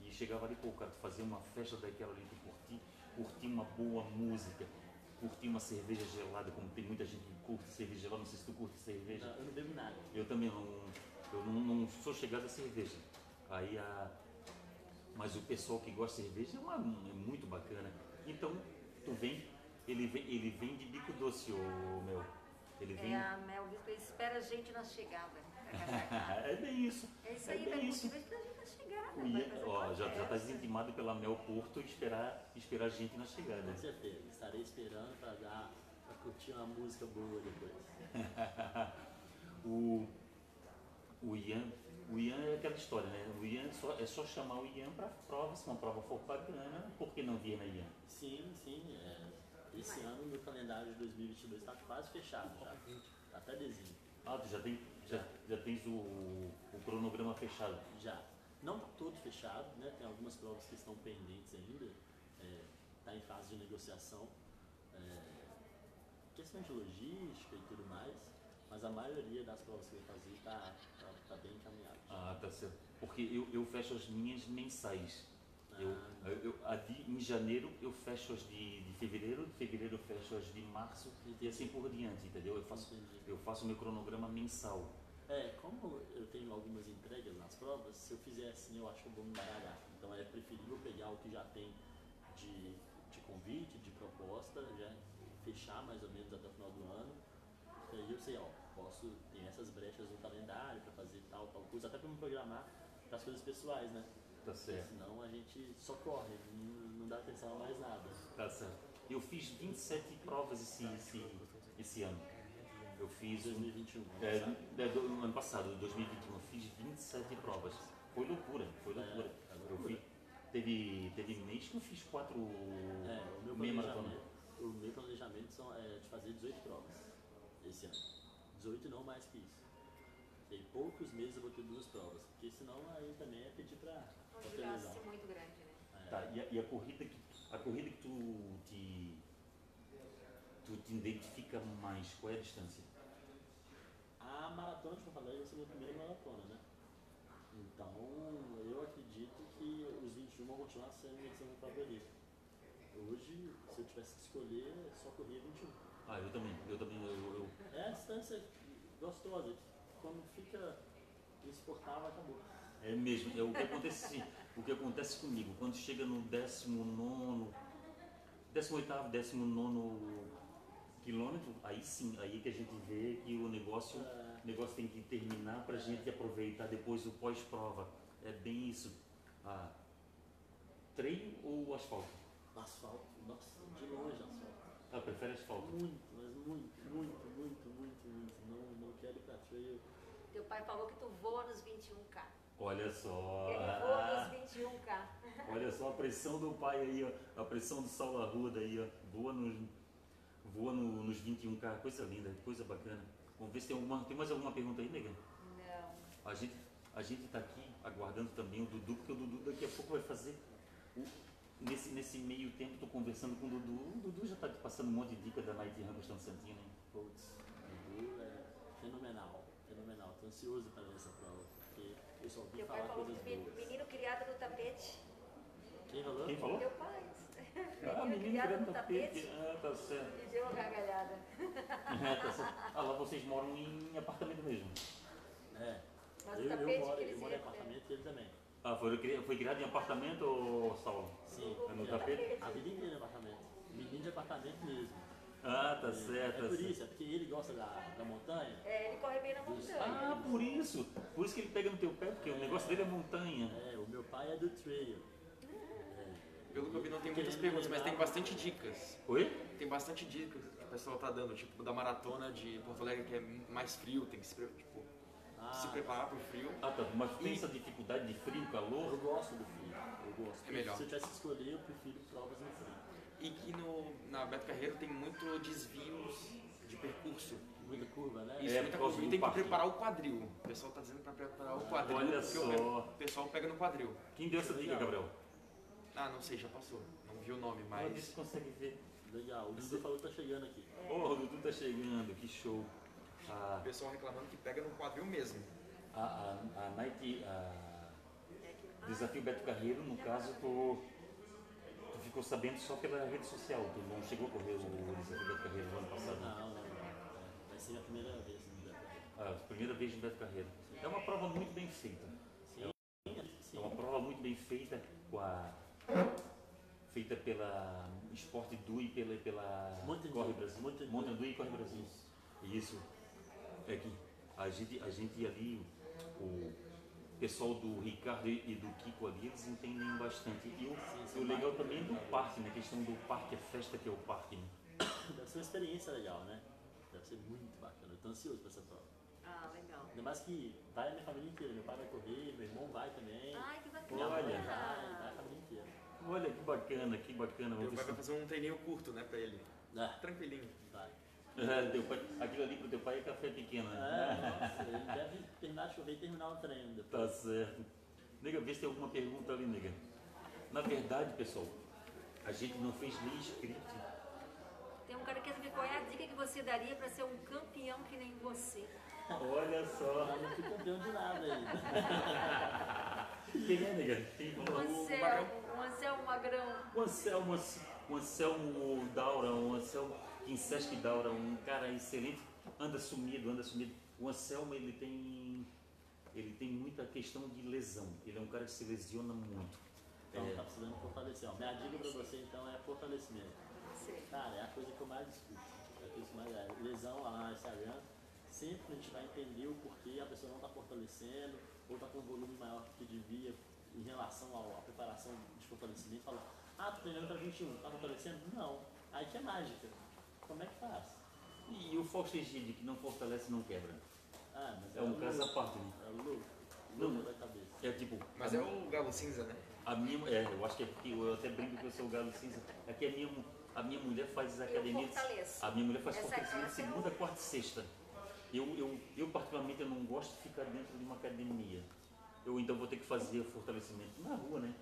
E chegava ali, pô, cara, tu fazia uma festa daquela ali, tu curtir uma boa música, curtir uma cerveja gelada, como tem muita gente que curte cerveja gelada, não sei se tu curte cerveja. Não, eu não bebo nada. Eu também não, eu não, não sou chegado a cerveja. Aí a, mas o pessoal que gosta de cerveja é, uma, é muito bacana. Então, tu vem, ele vem, ele vem de bico doce, o meu. Ele vem. É, a Mel espera a gente na chegada. [laughs] é bem isso. É isso É aí, bem vai isso. gente ó, já, já tá festa. desintimado pela Mel Porto esperar, esperar a gente na chegada. Com certeza. Estarei esperando pra dar, pra curtir uma música boa depois. [laughs] o, o Ian, o Ian é aquela história, né? O Ian só, é só chamar o Ian para prova, se uma prova for bacana, por que não vir na Ian? Sim, sim. é, esse ano meu calendário de 2022 está quase fechado já. Tá até dezembro. Ah, tu já, tem, já, já tens o, o cronograma fechado. Já. Não tá todo fechado, né? Tem algumas provas que estão pendentes ainda. É, está em fase de negociação. É, questão de logística e tudo mais, mas a maioria das provas que eu fazer está tá, tá bem encaminhada. Ah, tá certo. Porque eu, eu fecho as minhas mensais. Eu, Ah. eu, eu- de, em janeiro eu fecho as de, de fevereiro, de fevereiro eu fecho as de março e assim por diante, entendeu? Eu faço, Entendi. eu faço meu cronograma mensal. É, como eu tenho algumas entregas nas provas, se eu fizer assim eu acho que eu vou me baralhar. Então é preferível pegar o que já tem de, de convite, de proposta, já fechar mais ou menos até o final do ano. E aí eu sei, ó, posso, tem essas brechas no calendário para fazer tal, tal coisa, até para me programar para as coisas pessoais, né? Tá Porque certo. senão a gente só corre, não, não dá atenção a mais nada. Tá certo. Eu fiz 27 provas esse, esse, esse ano. Eu fiz. um- 2021, É, é, do, no ano passado, 2021, eu fiz 27 provas. Foi loucura, foi loucura. É, é eu fiz, teve, teve mês que eu fiz quatro É, o meu meia maratona. planejamento, o meu planejamento são, é de fazer 18 provas esse ano. 18 não mais que isso. Em poucos meses eu vou ter duas provas, porque senão aí também é pedir pra, Um desgaste muito grande, né? É, Tá, e a, e a corrida que a corrida que tu te tu te identifica mais, qual é a distância? A maratona de Porto Alegre vai ser a minha primeira maratona, né? Então eu acredito que os 21 vão continuar sendo minha edição favorita. Hoje, se eu tivesse que escolher, só corria 21. Ah, eu também, eu também, eu, eu- É a distância gostosa, quando fica insuportável, acabou. é mesmo, é o que acontece, o que acontece comigo, quando chega no 19 18º, 19 quilômetro, aí sim, aí que a gente vê que o negócio, É. o negócio tem que terminar pra gente aproveitar depois o pós-prova. É bem isso. Ah, treino ou asfalto? Asfalto, nossa, de longe asfalto. Ah, prefere asfalto? Muito, mas muito, muito, muito, muito, muito. Não, não quero ir pra trail. Teu pai falou que tu voa nos 21K. Olha só. Ele voa nos 21K. Olha só a pressão do pai aí, ó. A pressão do Saulo Arruda aí, ó. Voa nos, voa no, nos 21K. Coisa linda, coisa bacana. Vamos ver se tem alguma. Tem mais alguma pergunta aí, nega? Não. A gente, a gente tá aqui aguardando também o Dudu, porque o Dudu daqui a pouco vai fazer. o- nesse, nesse meio tempo, tô conversando com o Dudu. O Dudu já tá te passando um monte de dica da Night Run Gostando Santinho, né? Putz, Dudu é fenomenal, fenomenal. Tô ansioso pra ver essa prova, porque eu só ouvi pai falar falou que coisas men- boas. menino criado no tapete. Quem falou? Quem falou? Teu pai. Ah, menino criado criado no no tapete. [laughs] Ah, tá certo. E deu uma gargalhada. É, tá certo. Ah, lá vocês moram em apartamento mesmo. É. Mas o eu, eu tapete moro, que eu eles moro em apartamento e ele também. Ah, foi, foi criado em apartamento, ou Saulo? Sim. É no tapete? A vida inteira em apartamento. Menino de apartamento mesmo. Ah, tá certo. É tá por certo. isso, é porque ele gosta da, da montanha. É, ele corre bem na montanha. Ah, por isso. Por isso que ele pega no teu pé, porque o negócio dele é montanha. É, o meu pai é do trail. Pelo que eu vi, não tem muitas perguntas, mas tem bastante dicas. Oi? Tem bastante dicas que o pessoal tá dando, tipo, da maratona de Porto Alegre, que é mais frio, tem que se, tipo, Ah, se preparar pro frio. Ah, tá. Mas tem essa dificuldade de frio, Eu calor? gosto do frio. Eu gosto. É melhor. Se eu tivesse que escolher, eu prefiro provas no frio. E que no, na Beto Carreiro tem muito desvios de percurso. Muita curva, né? Isso, É, muita coisa. E tem que parque. preparar o quadril. O pessoal tá dizendo pra preparar o quadril. Olha só. O pessoal pega no quadril. Quem deu essa dica, Gabriel? Ah, não sei, já passou. Não vi o nome, Ah, mas. você consegue ver. Legal. O Dudu falou que tá chegando aqui. Oh, o Dudu tá chegando, que show. O A, pessoal reclamando que pega no quadril mesmo. a, a, a Night. A, Desafio Beto Carreiro, no caso, tu, tu ficou sabendo só pela rede social. Tu não chegou a correr o Desafio Beto Carreiro no ano passado? Não, não, não. É, vai ser a primeira vez no Beto. A primeira vez no Beto Carreiro. É uma prova muito bem feita. Sim, sim. É uma prova muito bem feita, com a, feita pela Esporte Du e pela, pela Mountain Corre. Brasil. Mountain Du e Corre Brasil. Isso. É que a gente, a gente ali, o pessoal do Ricardo e do Kiko ali, eles entendem bastante. E o, Sim, o legal também é do parque, né? A questão do parque, a festa que é o parque. Né? Deve ser uma experiência legal, né? Deve ser muito bacana. Eu tô ansioso pra essa prova. Ah, legal. Ainda mais que vai a minha família inteira. Meu pai vai correr, meu irmão vai também. Ai, que bacana. Olha. vai, vai. Olha que bacana, que bacana. Meu pai vai fazer um treininho curto, né, pra ele. Ah, Tranquilinho. vai. É, [laughs] teu pai- aquilo ali pro teu pai é café pequeno. né? É, nossa, ele deve terminar de correr e terminar o treino depois. Tá certo. Nega, vê se tem alguma pergunta ali, nega. Na verdade, pessoal, A gente não fez lei escrita. Tem um cara que quer saber qual é a dica que você daria para ser um campeão que nem você. Olha só. Eu não fui campeão de nada ainda. [laughs] Quem é, nega? Quem Um falou? Anselmo, um Anselmo Magrão. O Anselmo, o Anselmo Daura, um Anselmo Daura, um cara excelente, anda sumido, anda sumido. O Anselmo, ele tem, ele tem muita questão de lesão. Ele é um cara que se lesiona muito. Então É. tá precisando fortalecer. Ó, minha dica pra você então é fortalecimento. Sei. Cara, é a coisa que eu mais discuto. É a coisa que mais é. Lesão lá no Instagram, sempre a gente vai entender o porquê a pessoa não está fortalecendo, ou está com um volume maior que devia em relação à preparação de fortalecimento. Fala, ah, tô treinando para 21, tá fortalecendo? Não. Aí que é mágica. Como é que faz? E o Fausto Egídio, que não fortalece, não quebra. Ah, mas É um o caso à parte, né? É o louco. Não. Louco da cabeça. É tipo. Mas a, é o galo cinza, né? a minha, é, eu acho que é porque eu até brinco que eu sou o galo cinza. É que a minha, a minha mulher faz academia. A minha mulher faz fortalecimento é segunda, quarta e sexta. Eu, eu, eu, particularmente, eu não gosto de ficar dentro de uma academia. Eu então vou ter que fazer fortalecimento na rua, né?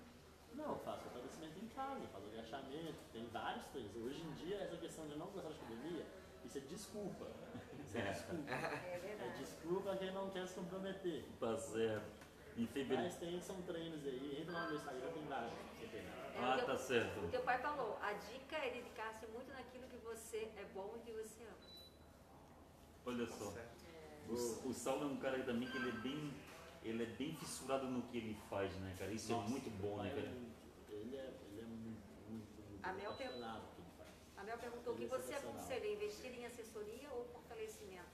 Não, faço fortalecimento em casa, faço agachamento, tem vários treinos. Hoje em dia, essa questão de não gostar de academia, isso é desculpa. Isso é desculpa. É É verdade. desculpa quem não quer se comprometer. Tá certo. Em fevereiro. Mas tem, são treinos aí, entra lá no meu Instagram, tem vários. pra você treinar. É, Ah, teu- tá certo. O teu pai falou, a dica é dedicar-se muito naquilo que você é bom e que você ama. Olha só. O, o Saulo é um cara também que ele é bem. Ele é bem fissurado no que ele faz, né, cara? Isso Nossa, é muito bom, né, Ele é cara? muito, ele é, ele é muito, muito, muito A Mel apaixonado pelo que ele faz. A Mel perguntou o que é você aconselha, investir em assessoria ou fortalecimento?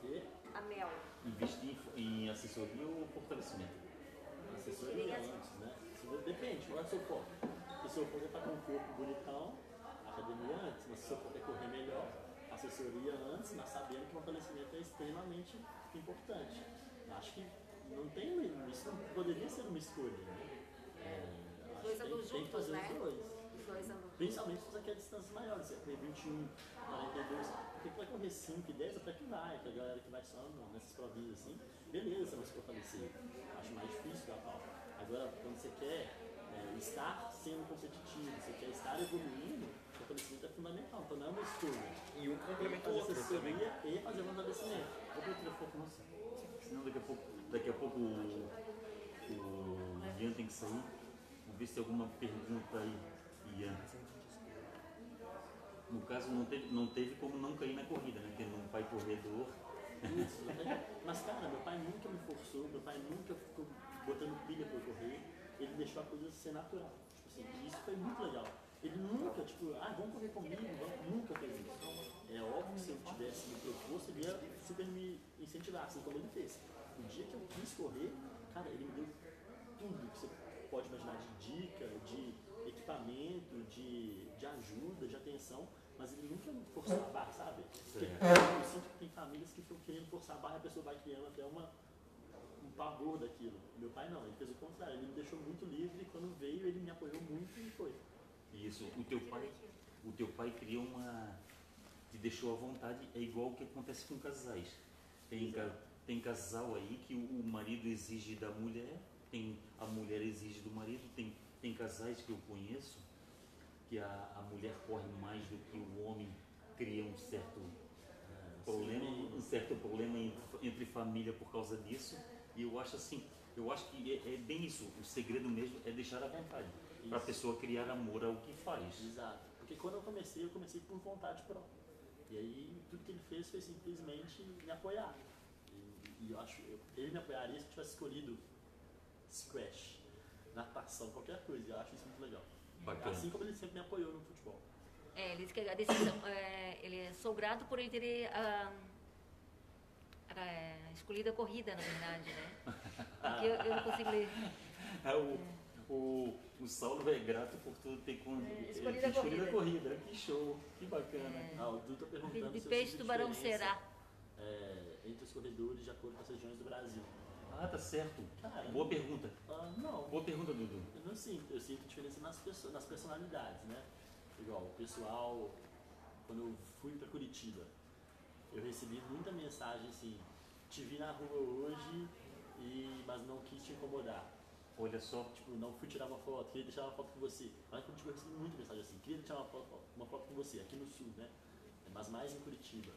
Que A Mel. Investir em, em assessoria ou fortalecimento? assessoria antes, né? Depende, qual é o seu foco? Se o seu foco é estar com um corpo bonitão, academia antes, mas se o seu foco é correr melhor, assessoria antes, mas sabendo que o fortalecimento é extremamente importante. Acho que não tem, isso não poderia ser uma escolha, né? É, acho dois que tem, tem que fazer né? os dois. Os dois Principalmente se você quer distâncias maiores, você quer 21, 42, porque vai correr 5 e 10 até que vai, que a galera que vai só nessas provinhas assim, beleza, você vai se fortalecer. Acho mais difícil da pau. Agora, quando você quer é, estar sendo competitivo, você quer estar evoluindo, o fortalecimento é fundamental. Então não é uma escolha. E um complementa o Fazer outro também. e fazer um fortalecimento. Vou pro telefone, nossa. Senão daqui a pouco, daqui a pouco o, o Ian tem que sair. Vamos ver se tem alguma pergunta aí, Ian. No caso, não teve, não teve como não cair na corrida, né? Tendo um pai corredor. Isso, né? Mas cara, meu pai nunca me forçou, meu pai nunca ficou botando pilha pra eu correr, ele deixou a coisa ser natural. Tipo assim, isso foi muito legal. Ele nunca, tipo, ah, vamos correr comigo, vamos, nunca fez isso. É óbvio que se eu tivesse me proposto, ele ia super me incentivar, assim como ele fez. O dia que eu quis correr, cara, ele me deu tudo que você pode imaginar de dica, de equipamento, de, de ajuda, de atenção, mas ele nunca me forçou a barra, sabe? Porque eu sinto que tem famílias que ficam querendo forçar a barra e a pessoa vai criando até uma, um pavor daquilo. Meu pai não, ele fez o contrário, ele me deixou muito livre e quando veio ele me apoiou muito e foi. Isso, o teu pai, o teu pai criou uma. te deixou à vontade, é igual o que acontece com casais. Tem, ca- tem casal aí que o, o marido exige da mulher, tem, a mulher exige do marido, tem, tem casais que eu conheço que a, a mulher corre mais do que o homem, cria um certo É, problema, um certo problema entre família por causa disso. E eu acho assim, eu acho que é, é bem isso. O segredo mesmo é deixar à vontade. Para a pessoa criar amor ao que faz. Exato. Porque quando eu comecei, eu comecei por vontade própria. E aí tudo que ele fez foi simplesmente me apoiar. E, e eu acho, eu- ele me apoiaria se eu tivesse escolhido squash, natação, qualquer coisa. E eu acho isso muito legal. Bacana. Assim como ele sempre me apoiou no futebol. É, ele disse que a decisão, é, ele é, sou grato por ele ter ah, ah, escolhido a corrida, na verdade, né? Porque eu, eu não consigo ler. [laughs] É, o, o, o Saulo é grato por tu ter con- É, escolhido a escolhido a corrida. corrida. Que show, que bacana. Ah, o Du tá perguntando de eu peixe, tubarão será. é, entre os corredores de acordo com as regiões do Brasil. Ah, tá certo. Cara, Boa pergunta. Ah, não. Boa pergunta, Dudu. Eu não sinto, eu sinto diferença nas, pessoas, nas personalidades, né? Igual, o pessoal, quando eu fui pra Curitiba, eu recebi muita mensagem assim, te vi na rua hoje, e, mas não quis te incomodar. Olha só. Tipo, não fui tirar uma foto, queria deixar uma foto com você. Lá em Curitiba eu recebi muita mensagem assim, queria tirar uma foto, uma foto com você, aqui no sul, né? Mas mais em Curitiba.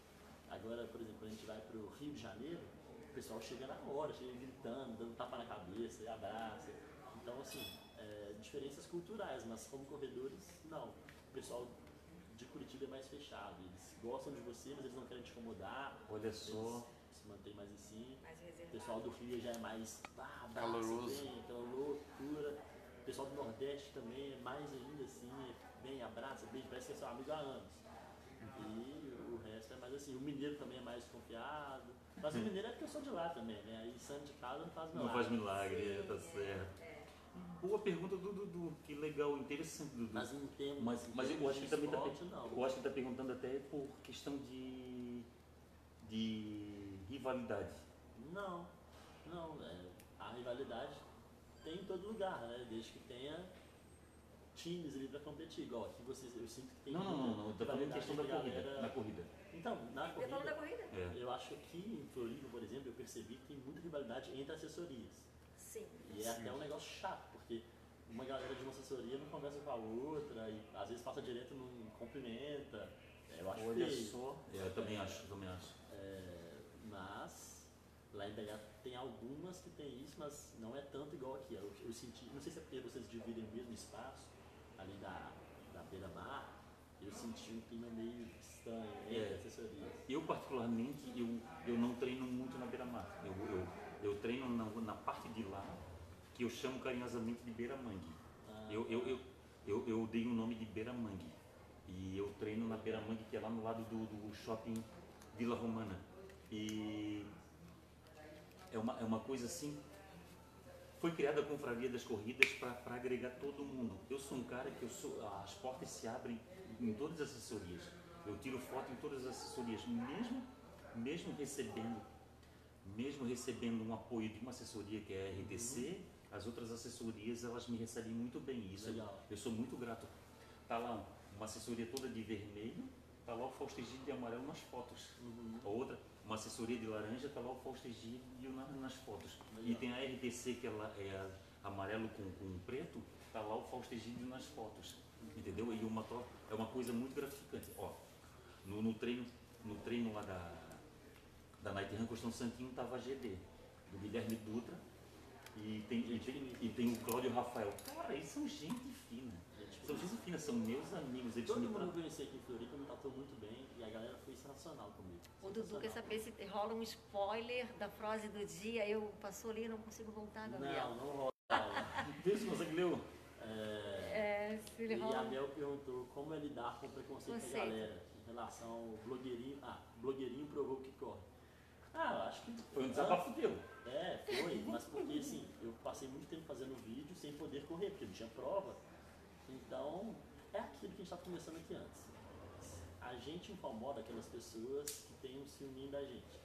Agora, por exemplo, quando a gente vai pro Rio de Janeiro, o pessoal chega na hora, chega gritando, dando tapa na cabeça, e abraça. Então, assim, é, diferenças culturais, mas como corredores, não. O pessoal de Curitiba é mais fechado. Eles gostam de você, mas eles não querem te incomodar. Olha Eles só. Se mantêm mais assim. Mais O pessoal do Rio já é mais ah, Caloroso. Bem, aquela loucura. O pessoal do Nordeste também é mais ainda assim, é bem abraça, bem, parece que é seu amigo há anos. E o resto é mais assim. O mineiro também é mais desconfiado. Mas o mineiro é porque eu sou de lá também, né? Aí santo de casa não faz Não milagre. faz milagre, Sim, tá é, certo. é. Boa pergunta do Dudu, que legal, interessante, Dudu. Mas em termos, Mas, em mas eu acho que também está esporte, não. eu acho que tá perguntando até por questão de, de rivalidade. Não, não. é, a rivalidade tem em todo lugar, né? Desde que tenha times ali pra competir. Igual aqui vocês, eu sinto que tem Não, não, não, não, tô falando questão da entre corrida. galera- Na corrida. Então, na Você falou da corrida, corrida? É. eu acho que em Floripa, por exemplo, eu percebi que tem muita rivalidade entre assessorias. Sim. E é até um negócio chato, porque uma galera de uma assessoria não conversa com a outra e às vezes passa direto, não cumprimenta. Eu acho Olha feio. só. É, eu também acho, também acho. É, mas lá em BH tem algumas que tem isso, mas não é tanto igual aqui. Eu, eu senti, não sei se é porque vocês dividem o mesmo espaço ali da, da beira-mar, eu senti um clima meio estranho entre É. assessorias. Eu, particularmente, eu, eu não treino muito na beira-mar. Eu, eu, eu treino na, na parte de lá, que eu chamo carinhosamente de beira-mangue. Ah, Eu, eu, eu, eu, eu dei o nome de beira-mangue. E eu treino na beira-mangue, que é lá no lado do, do shopping Vila Romana. E é uma, é uma coisa assim. Foi criada a Confraria das Corridas para agregar todo mundo. Eu sou um cara que eu sou, as portas se abrem em todas as assessorias. Eu tiro foto em todas as assessorias, mesmo, mesmo recebendo, mesmo recebendo um apoio de uma assessoria que é a RDC, as outras assessorias elas me recebem muito bem. Isso Legal. eu sou muito grato. Tá lá uma assessoria toda de vermelho, tá lá o Fausto de amarelo nas fotos. Uhum. A outra, uma assessoria de laranja, tá lá o Fausto Egídio na- nas fotos. E Legal. tem a RDC que ela é a- amarelo com, com preto, tá lá o Fausto Egídio nas fotos. Entendeu? E uma é uma coisa muito gratificante. Ó, no, no treino, no treino lá da, da Night Run Costão Santinho tava a GD, do Guilherme Dutra, e tem, e tem, e tem o Cláudio Rafael. Cara, eles são gente fina. São gente fina, são meus amigos. Eles Todo me mundo que eu conheci aqui em Floripa me tratou muito bem e a galera foi sensacional comigo. O Dudu quer saber se rola um spoiler da frase do dia. Eu passou ali e não consigo voltar, Gabriel. Não, não rola. Se você que leu. É, É, se ele e a rola. Mel perguntou como é lidar com o preconceito da galera em relação ao blogueirinho. Ah, blogueirinho provou que corre. Ah, eu acho que. Foi um desabafo teu. É, foi, mas porque assim, eu passei muito tempo fazendo vídeo sem poder correr, porque não tinha prova. Então, é aquilo que a gente estava conversando aqui antes. A gente incomoda aquelas pessoas que têm um ciúminho da gente.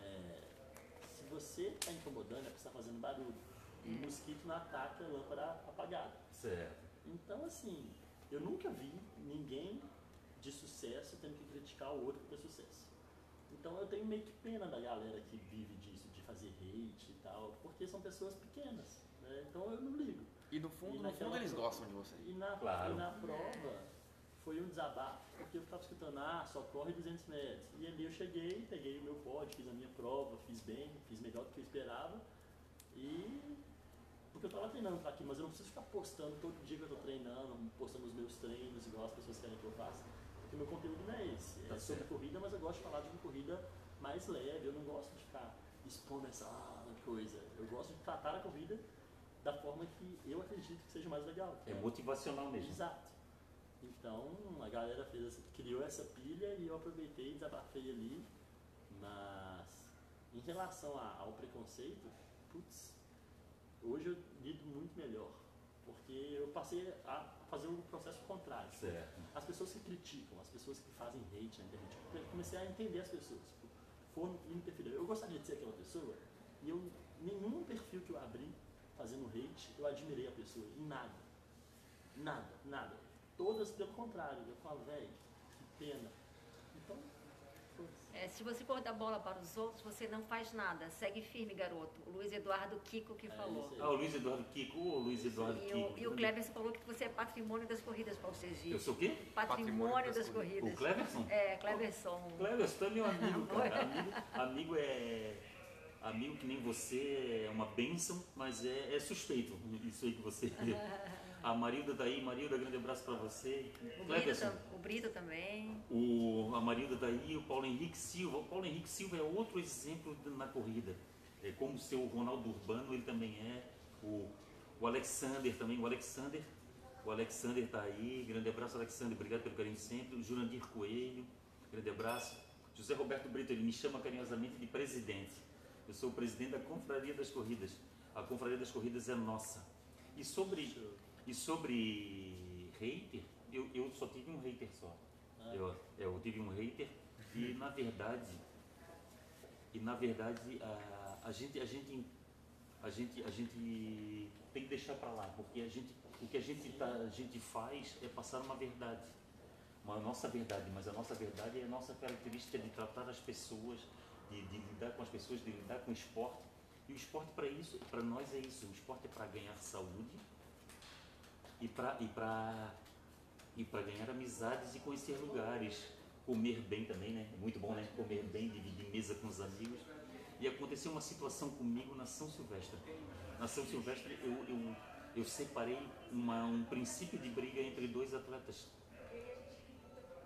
É, se você está incomodando, é porque você está fazendo barulho. E o mosquito não ataca a lâmpada apagada. Certo. Então, assim, eu nunca vi ninguém de sucesso tendo que criticar o outro por ter sucesso. Então, eu tenho meio que pena da galera que vive disso, de fazer hate e tal, porque são pessoas pequenas. Né? Então, eu não ligo. E no fundo, E no fundo eles prova- gostam de você. E na, Claro. e na prova foi um desabafo, porque eu ficava escutando, ah, só corre 200 metros. E ali eu cheguei, peguei o meu pódio, fiz a minha prova, fiz bem, fiz melhor do que eu esperava. E. Porque eu tava treinando pra aqui, mas eu não preciso ficar postando todo dia que eu tô treinando, postando os meus treinos, igual as pessoas querem que eu faça. Porque meu conteúdo não é esse. É Tá sobre certo. corrida, mas eu gosto de falar de uma corrida mais leve. Eu não gosto de ficar expondo essa coisa. Eu gosto de tratar a corrida da forma que eu acredito que seja mais legal. É motivacional mesmo. Exato. Então a galera fez essa- criou essa pilha e eu aproveitei e desabafei ali. Mas em relação a- ao preconceito, putz, hoje eu lido muito melhor. Porque eu passei a fazer o processo contrário. Certo. As pessoas que criticam, as pessoas que fazem hate na internet, eu comecei a entender as pessoas. Tipo, foram interferir. Eu gostaria de ser aquela pessoa e eu, nenhum perfil que eu abri fazendo hate, eu admirei a pessoa. Em nada. Nada, nada. Todas pelo contrário. Eu falo, velho, que pena. Então. É, se você for dar bola para os outros, você não faz nada. Segue firme, garoto. O Luiz Eduardo Kiko que falou. isso aí. Ah, o Luiz Eduardo Kiko, ô Luiz Eduardo E Kiko. o, e o Cleverson falou que você é patrimônio das corridas, Paulo Sergipe. Eu sou o quê? Patrimônio das corridas. O Cleverson? É, Cleverson. Cleverson, tu [laughs] é meu amigo, cara. Amigo, amigo é. Amigo que nem você é uma bênção, mas é, é suspeito isso aí que você. [laughs] A Marilda tá aí, Marilda, grande abraço pra você. O Brito, tam- o Brito também. o, a Marilda tá aí, o Paulo Henrique Silva. O Paulo Henrique Silva é outro exemplo na corrida. É como o seu Ronaldo Urbano, ele também é. O, o Alexander também, o Alexander. O Alexander tá aí, grande abraço, Alexander, obrigado pelo carinho sempre. O Jurandir Coelho, grande abraço. José Roberto Brito, ele me chama carinhosamente de presidente. Eu sou o presidente da Confraria das Corridas. A Confraria das Corridas é nossa. E sobre, e sobre hater, eu, eu só tive um hater só. Eu, eu tive um hater e na verdade, e na verdade a, a gente a gente a gente a gente tem que deixar para lá, porque a gente o que a gente tá, a gente faz é passar uma verdade. Uma nossa verdade, mas a nossa verdade é a nossa característica de tratar as pessoas, de, de lidar com as pessoas, de lidar com o esporte. E o esporte para isso, para nós é isso. O esporte é para ganhar saúde e para e para e para ganhar amizades e conhecer lugares, comer bem também, né? Muito bom, né? Comer bem, dividir mesa com os amigos. E aconteceu uma situação comigo na São Silvestre. Na São Silvestre eu, eu, eu separei uma, um princípio de briga entre dois atletas.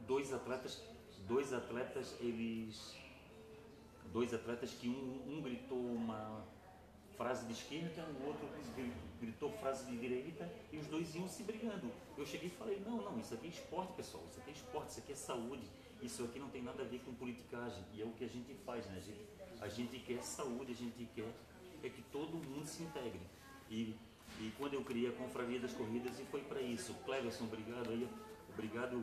Dois atletas, dois atletas, eles dois atletas que um, um gritou uma frase de esquerda, o outro gri- gritou frase de direita e os dois iam se brigando. Eu cheguei e falei, não, não, isso aqui é esporte, pessoal, isso aqui é esporte, isso aqui é saúde, isso aqui não tem nada a ver com politicagem. E é o que a gente faz, né? A gente, a gente quer saúde, a gente quer é que todo mundo se integre. E, e quando eu criei a Confraria das Corridas, e foi para isso. Cleverson, obrigado aí, obrigado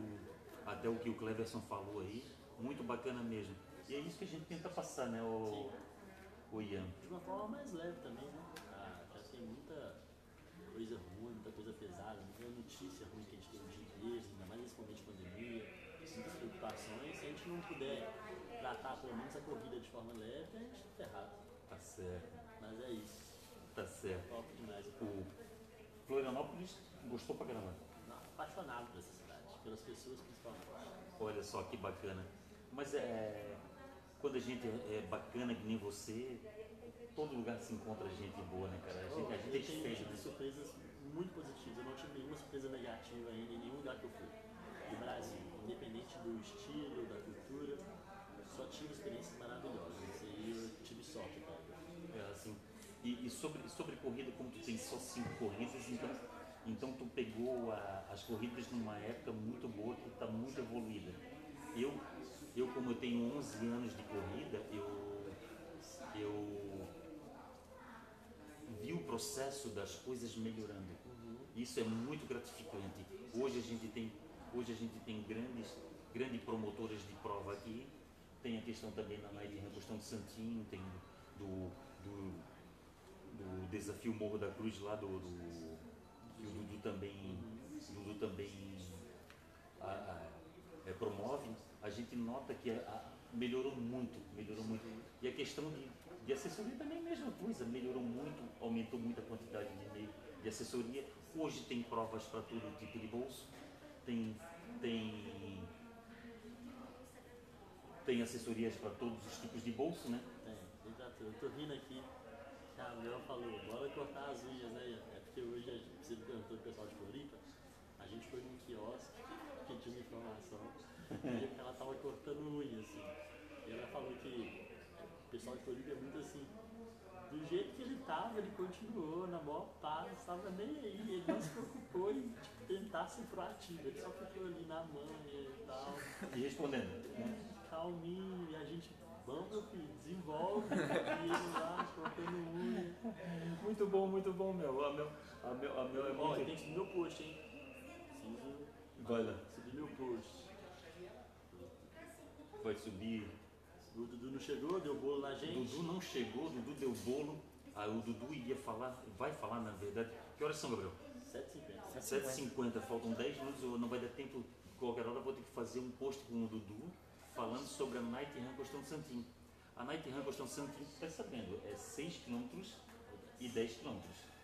até o que o Cleverson falou aí, muito bacana mesmo. E é isso que a gente tenta passar, né, o, o Ian? De uma forma mais leve também, né? Ah, já tem muita coisa ruim, muita coisa pesada, muita notícia ruim que a gente tem o dia inteiro, ainda mais nesse momento de pandemia, muitas preocupações. Se a gente não puder tratar pelo menos a corrida de forma leve, a gente tá ferrado. Tá certo, Mas é isso. tá certo. Top demais. O Florianópolis gostou pra caramba. Apaixonado por essa cidade, pelas pessoas principalmente. Olha só que bacana. Mas é quando a gente é é bacana que nem você, todo lugar se encontra gente boa, né, cara? A gente, a gente é eu né? surpresas muito positivas. Eu não tive nenhuma surpresa negativa ainda em nenhum lugar que eu fui. Do Brasil, independente do estilo, da cultura, só tive experiências maravilhosas. Aí eu tive sorte, cara. É, assim. E, e sobre, sobre corrida, como tu tem só cinco corridas, então, então tu pegou a- as corridas numa época muito boa, que está muito evoluída. Eu, eu, como eu tenho 11 anos de corrida, eu, eu vi o processo das coisas melhorando. Isso é muito gratificante. Hoje a gente tem, hoje a gente tem grandes, grandes promotoras de prova aqui. Tem a questão também na Nair, a questão de Santinho, tem do, do, do desafio Morro da Cruz lá do, do que o Dudu também, Dudu também a- a- é, promove, a gente nota que a- a- melhorou muito, melhorou muito. E a questão de, de assessoria também é a mesma coisa, melhorou muito, aumentou muito a quantidade de, e-mail de assessoria. Hoje tem provas para todo tipo de bolso, tem, tem, tem assessorias para todos os tipos de bolso, né? Tem, tem. Eu tô rindo aqui, que a Mel falou, bora cortar as unhas, né? É porque hoje, a gente- você perguntou do pessoal de Floripa, a gente foi num quiosque, pediu uma informação, e ela tava cortando unha, assim. E ela falou que o pessoal de Floripa é muito assim, do jeito que ele tava, ele continuou na maior paz, tava nem aí, ele não se preocupou em tipo, tentar ser proativo, ele só ficou ali na manha e tal E respondendo, né? calminho e a gente, vamos meu filho, desenvolve, e ele lá cortando unha. Muito bom, muito bom, meu. A meu, a meu, a meu é Ó, muito... tem que subir meu post, hein? Preciso Vai lá. subir meu post. Vai subir. O Dudu não chegou, deu bolo na gente. Dudu não chegou, Dudu deu bolo. Aí o Dudu ia falar, vai falar na verdade. Que horas são, Gabriel? 7,50. 7h50, faltam 10 minutos, não vai dar tempo. Qualquer hora vou ter que fazer um post com o Dudu. falando sobre a Night Run Costão Santinho. A Night Run Costão Santinho, tu tá sabendo, é 6 km e 10 km.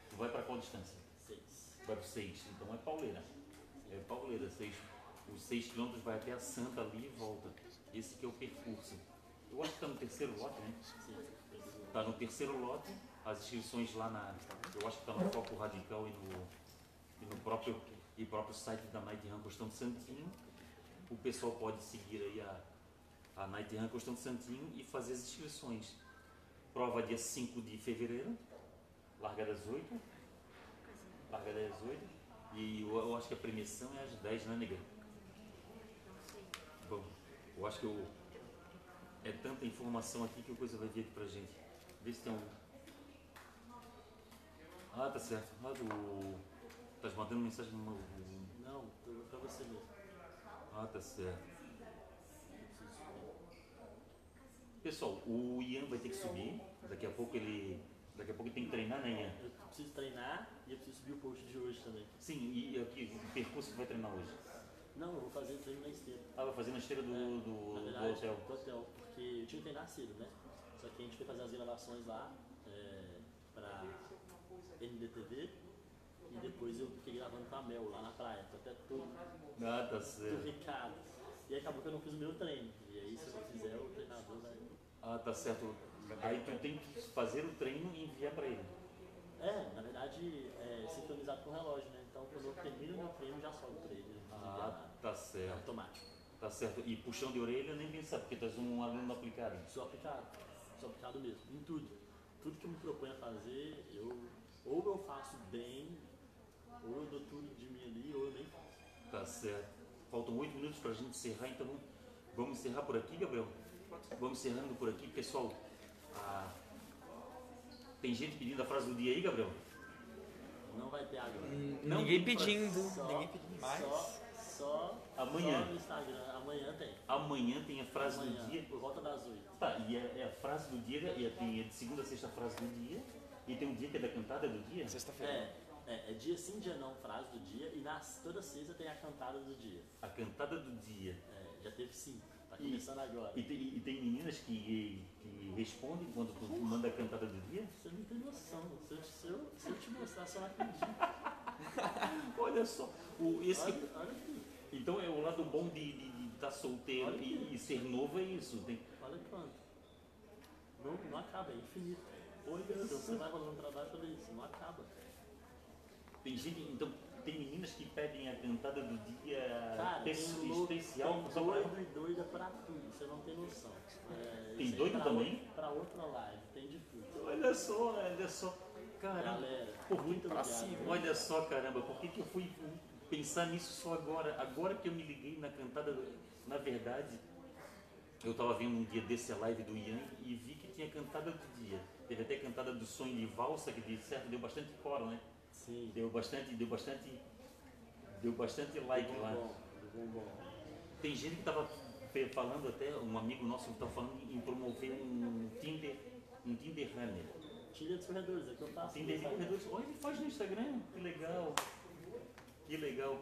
Tu vai para qual distância? Seis. Vai para 6, então é pauleira. É pauleira, seis, os 6 km vai até a Santa ali e volta. Esse que é o percurso. Eu acho que está no terceiro lote, né? Está no terceiro lote, as inscrições lá na. Eu acho que está no Foco Radical e no, e no próprio, e próprio site da Night Run Costão Santinho. O pessoal pode seguir aí a, a Night Run Costão Santinho e fazer as inscrições. Prova dia 5 de fevereiro, largada às 8. Largada às 8. E eu, eu acho que a premiação é às 10, né, nega? Não eu acho que eu, é tanta informação aqui que a coisa vai vir aqui pra gente. Vê se tem um. Ah, tá certo. Ah, do. Estás mandando mensagem no. Não, tô pra você mesmo. Ah, tá certo. Pessoal, o Ian vai ter que subir. Daqui a pouco ele. Daqui a pouco ele tem que treinar, né, Ian? Eu preciso treinar e eu preciso subir o post de hoje também. Sim, e aqui, o percurso que vai treinar hoje. Não, eu vou fazer treino na esteira. Ah, vai fazer na esteira do, É, do, Na do verdade, hotel. do hotel, porque eu tinha que treinar cedo, né? Só que a gente foi fazer as gravações lá é, pra NDTV e depois eu fiquei gravando com a Mel lá na praia. Tô até todo, Ah, tá certo. ricado. E aí acabou que eu não fiz o meu treino. E aí se eu fizer, o treinador vai. Ah, tá certo. Aí tu tem que fazer o treino e enviar pra ele. É, na verdade, é sincronizado com o relógio, né? Então quando eu termino o meu treino, já sobe pra ele. Ah, tá certo. automático. Tá certo. E puxão de orelha nem pensar, porque tu és um aluno aplicado. Sou aplicado. Sou aplicado mesmo. Em tudo. Tudo que eu me proponho a fazer, eu ou eu faço bem, ou eu dou tudo de mim ali, ou eu nem faço. Tá certo. Faltam oito minutos pra gente encerrar, então vamos encerrar por aqui, Gabriel? Vamos encerrando por aqui, pessoal. Ah, tem gente pedindo a frase do dia aí, Gabriel? Não vai ter agora. Não Ninguém tem pedindo, Só, ninguém pedindo mais. Só, só, Amanhã. só no Instagram. Amanhã tem. Amanhã tem a frase Amanhã, do dia. por volta das 8. Tá, e é, é a frase do dia, e é- tem a de segunda a sexta a frase do dia, e tem um dia que é da cantada do dia. Sexta-feira. É, é, é dia sim, dia não, frase do dia, e nas, toda sexta tem a cantada do dia. A cantada do dia. É, já teve cinco, tá E- começando agora. E tem, e tem meninas que, que respondem quando tu manda a cantada do dia? Você não tem noção. Se eu, se eu, se eu te mostrar, você não acredita. [laughs] Olha só, o, esse que- Olha, olha aqui. Então é o lado bom de estar solteiro Olha e, e ser novo é isso. Tem, Olha quanto. Não, não acaba, é infinito. Oi, então você vai fazendo um trabalho sobre isso, não acaba. tem gente, então tem meninas que pedem a cantada do dia Cara, louco, especial tem pra doido e doida pra tudo, você não tem noção. É, Tem doido pra também? outra- pra outra live, tem de tudo. Olha só, olha só. Caramba, Galera, Por muito pra obrigado. cima. olha só, caramba, por que, que eu fui pensar nisso só agora? Agora que eu me liguei na cantada, na verdade, eu tava vendo um dia desse a live do Ian e vi que tinha cantada do dia. Teve até cantada do sonho de valsa, que de certo deu bastante coro, né? Sim, Deu bastante, deu bastante, deu bastante like do lá. do bombom. Tem gente que estava falando até, um amigo nosso que estava falando em promover um Tinder, um Tinder Runner. Tira dos corredores, é que eu faço. Tinder de sabe? corredores. Olha, ele faz no Instagram, que legal. Que legal.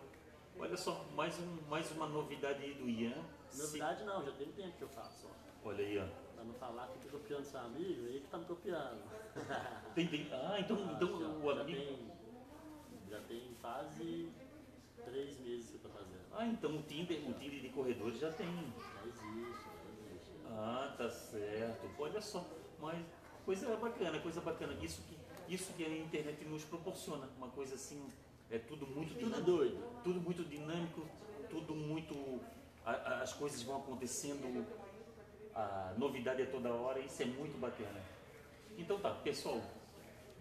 Olha só, mais, um, mais uma novidade aí do Ian. Se- Novidade não, já tem tempo que eu faço. ó. Olha aí, ó. Pra não falar que eu tô copiando seu amigo, ele que tá me copiando. [laughs] Tem, tem, ah, então, Ah, então já, o já amigo. tem, já tem quase três meses que eu tô fazendo. Ah, então o Tinder, o Tinder de corredores já tem. Já existe, já existe. Ah, tá certo. Olha só, mas coisa bacana, coisa bacana. Isso que, isso que a internet nos proporciona, uma coisa assim, é tudo muito Tudo é dinâmico, doido. tudo muito dinâmico, tudo muito, a- a- as coisas vão acontecendo, a novidade é toda hora, isso é muito bacana. Então tá, pessoal,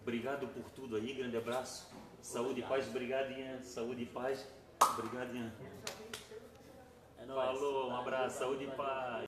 obrigado por tudo aí, grande abraço, saúde e paz, obrigado Ian, saúde e paz, obrigado Ian. É. Falou, um abraço, saúde e paz.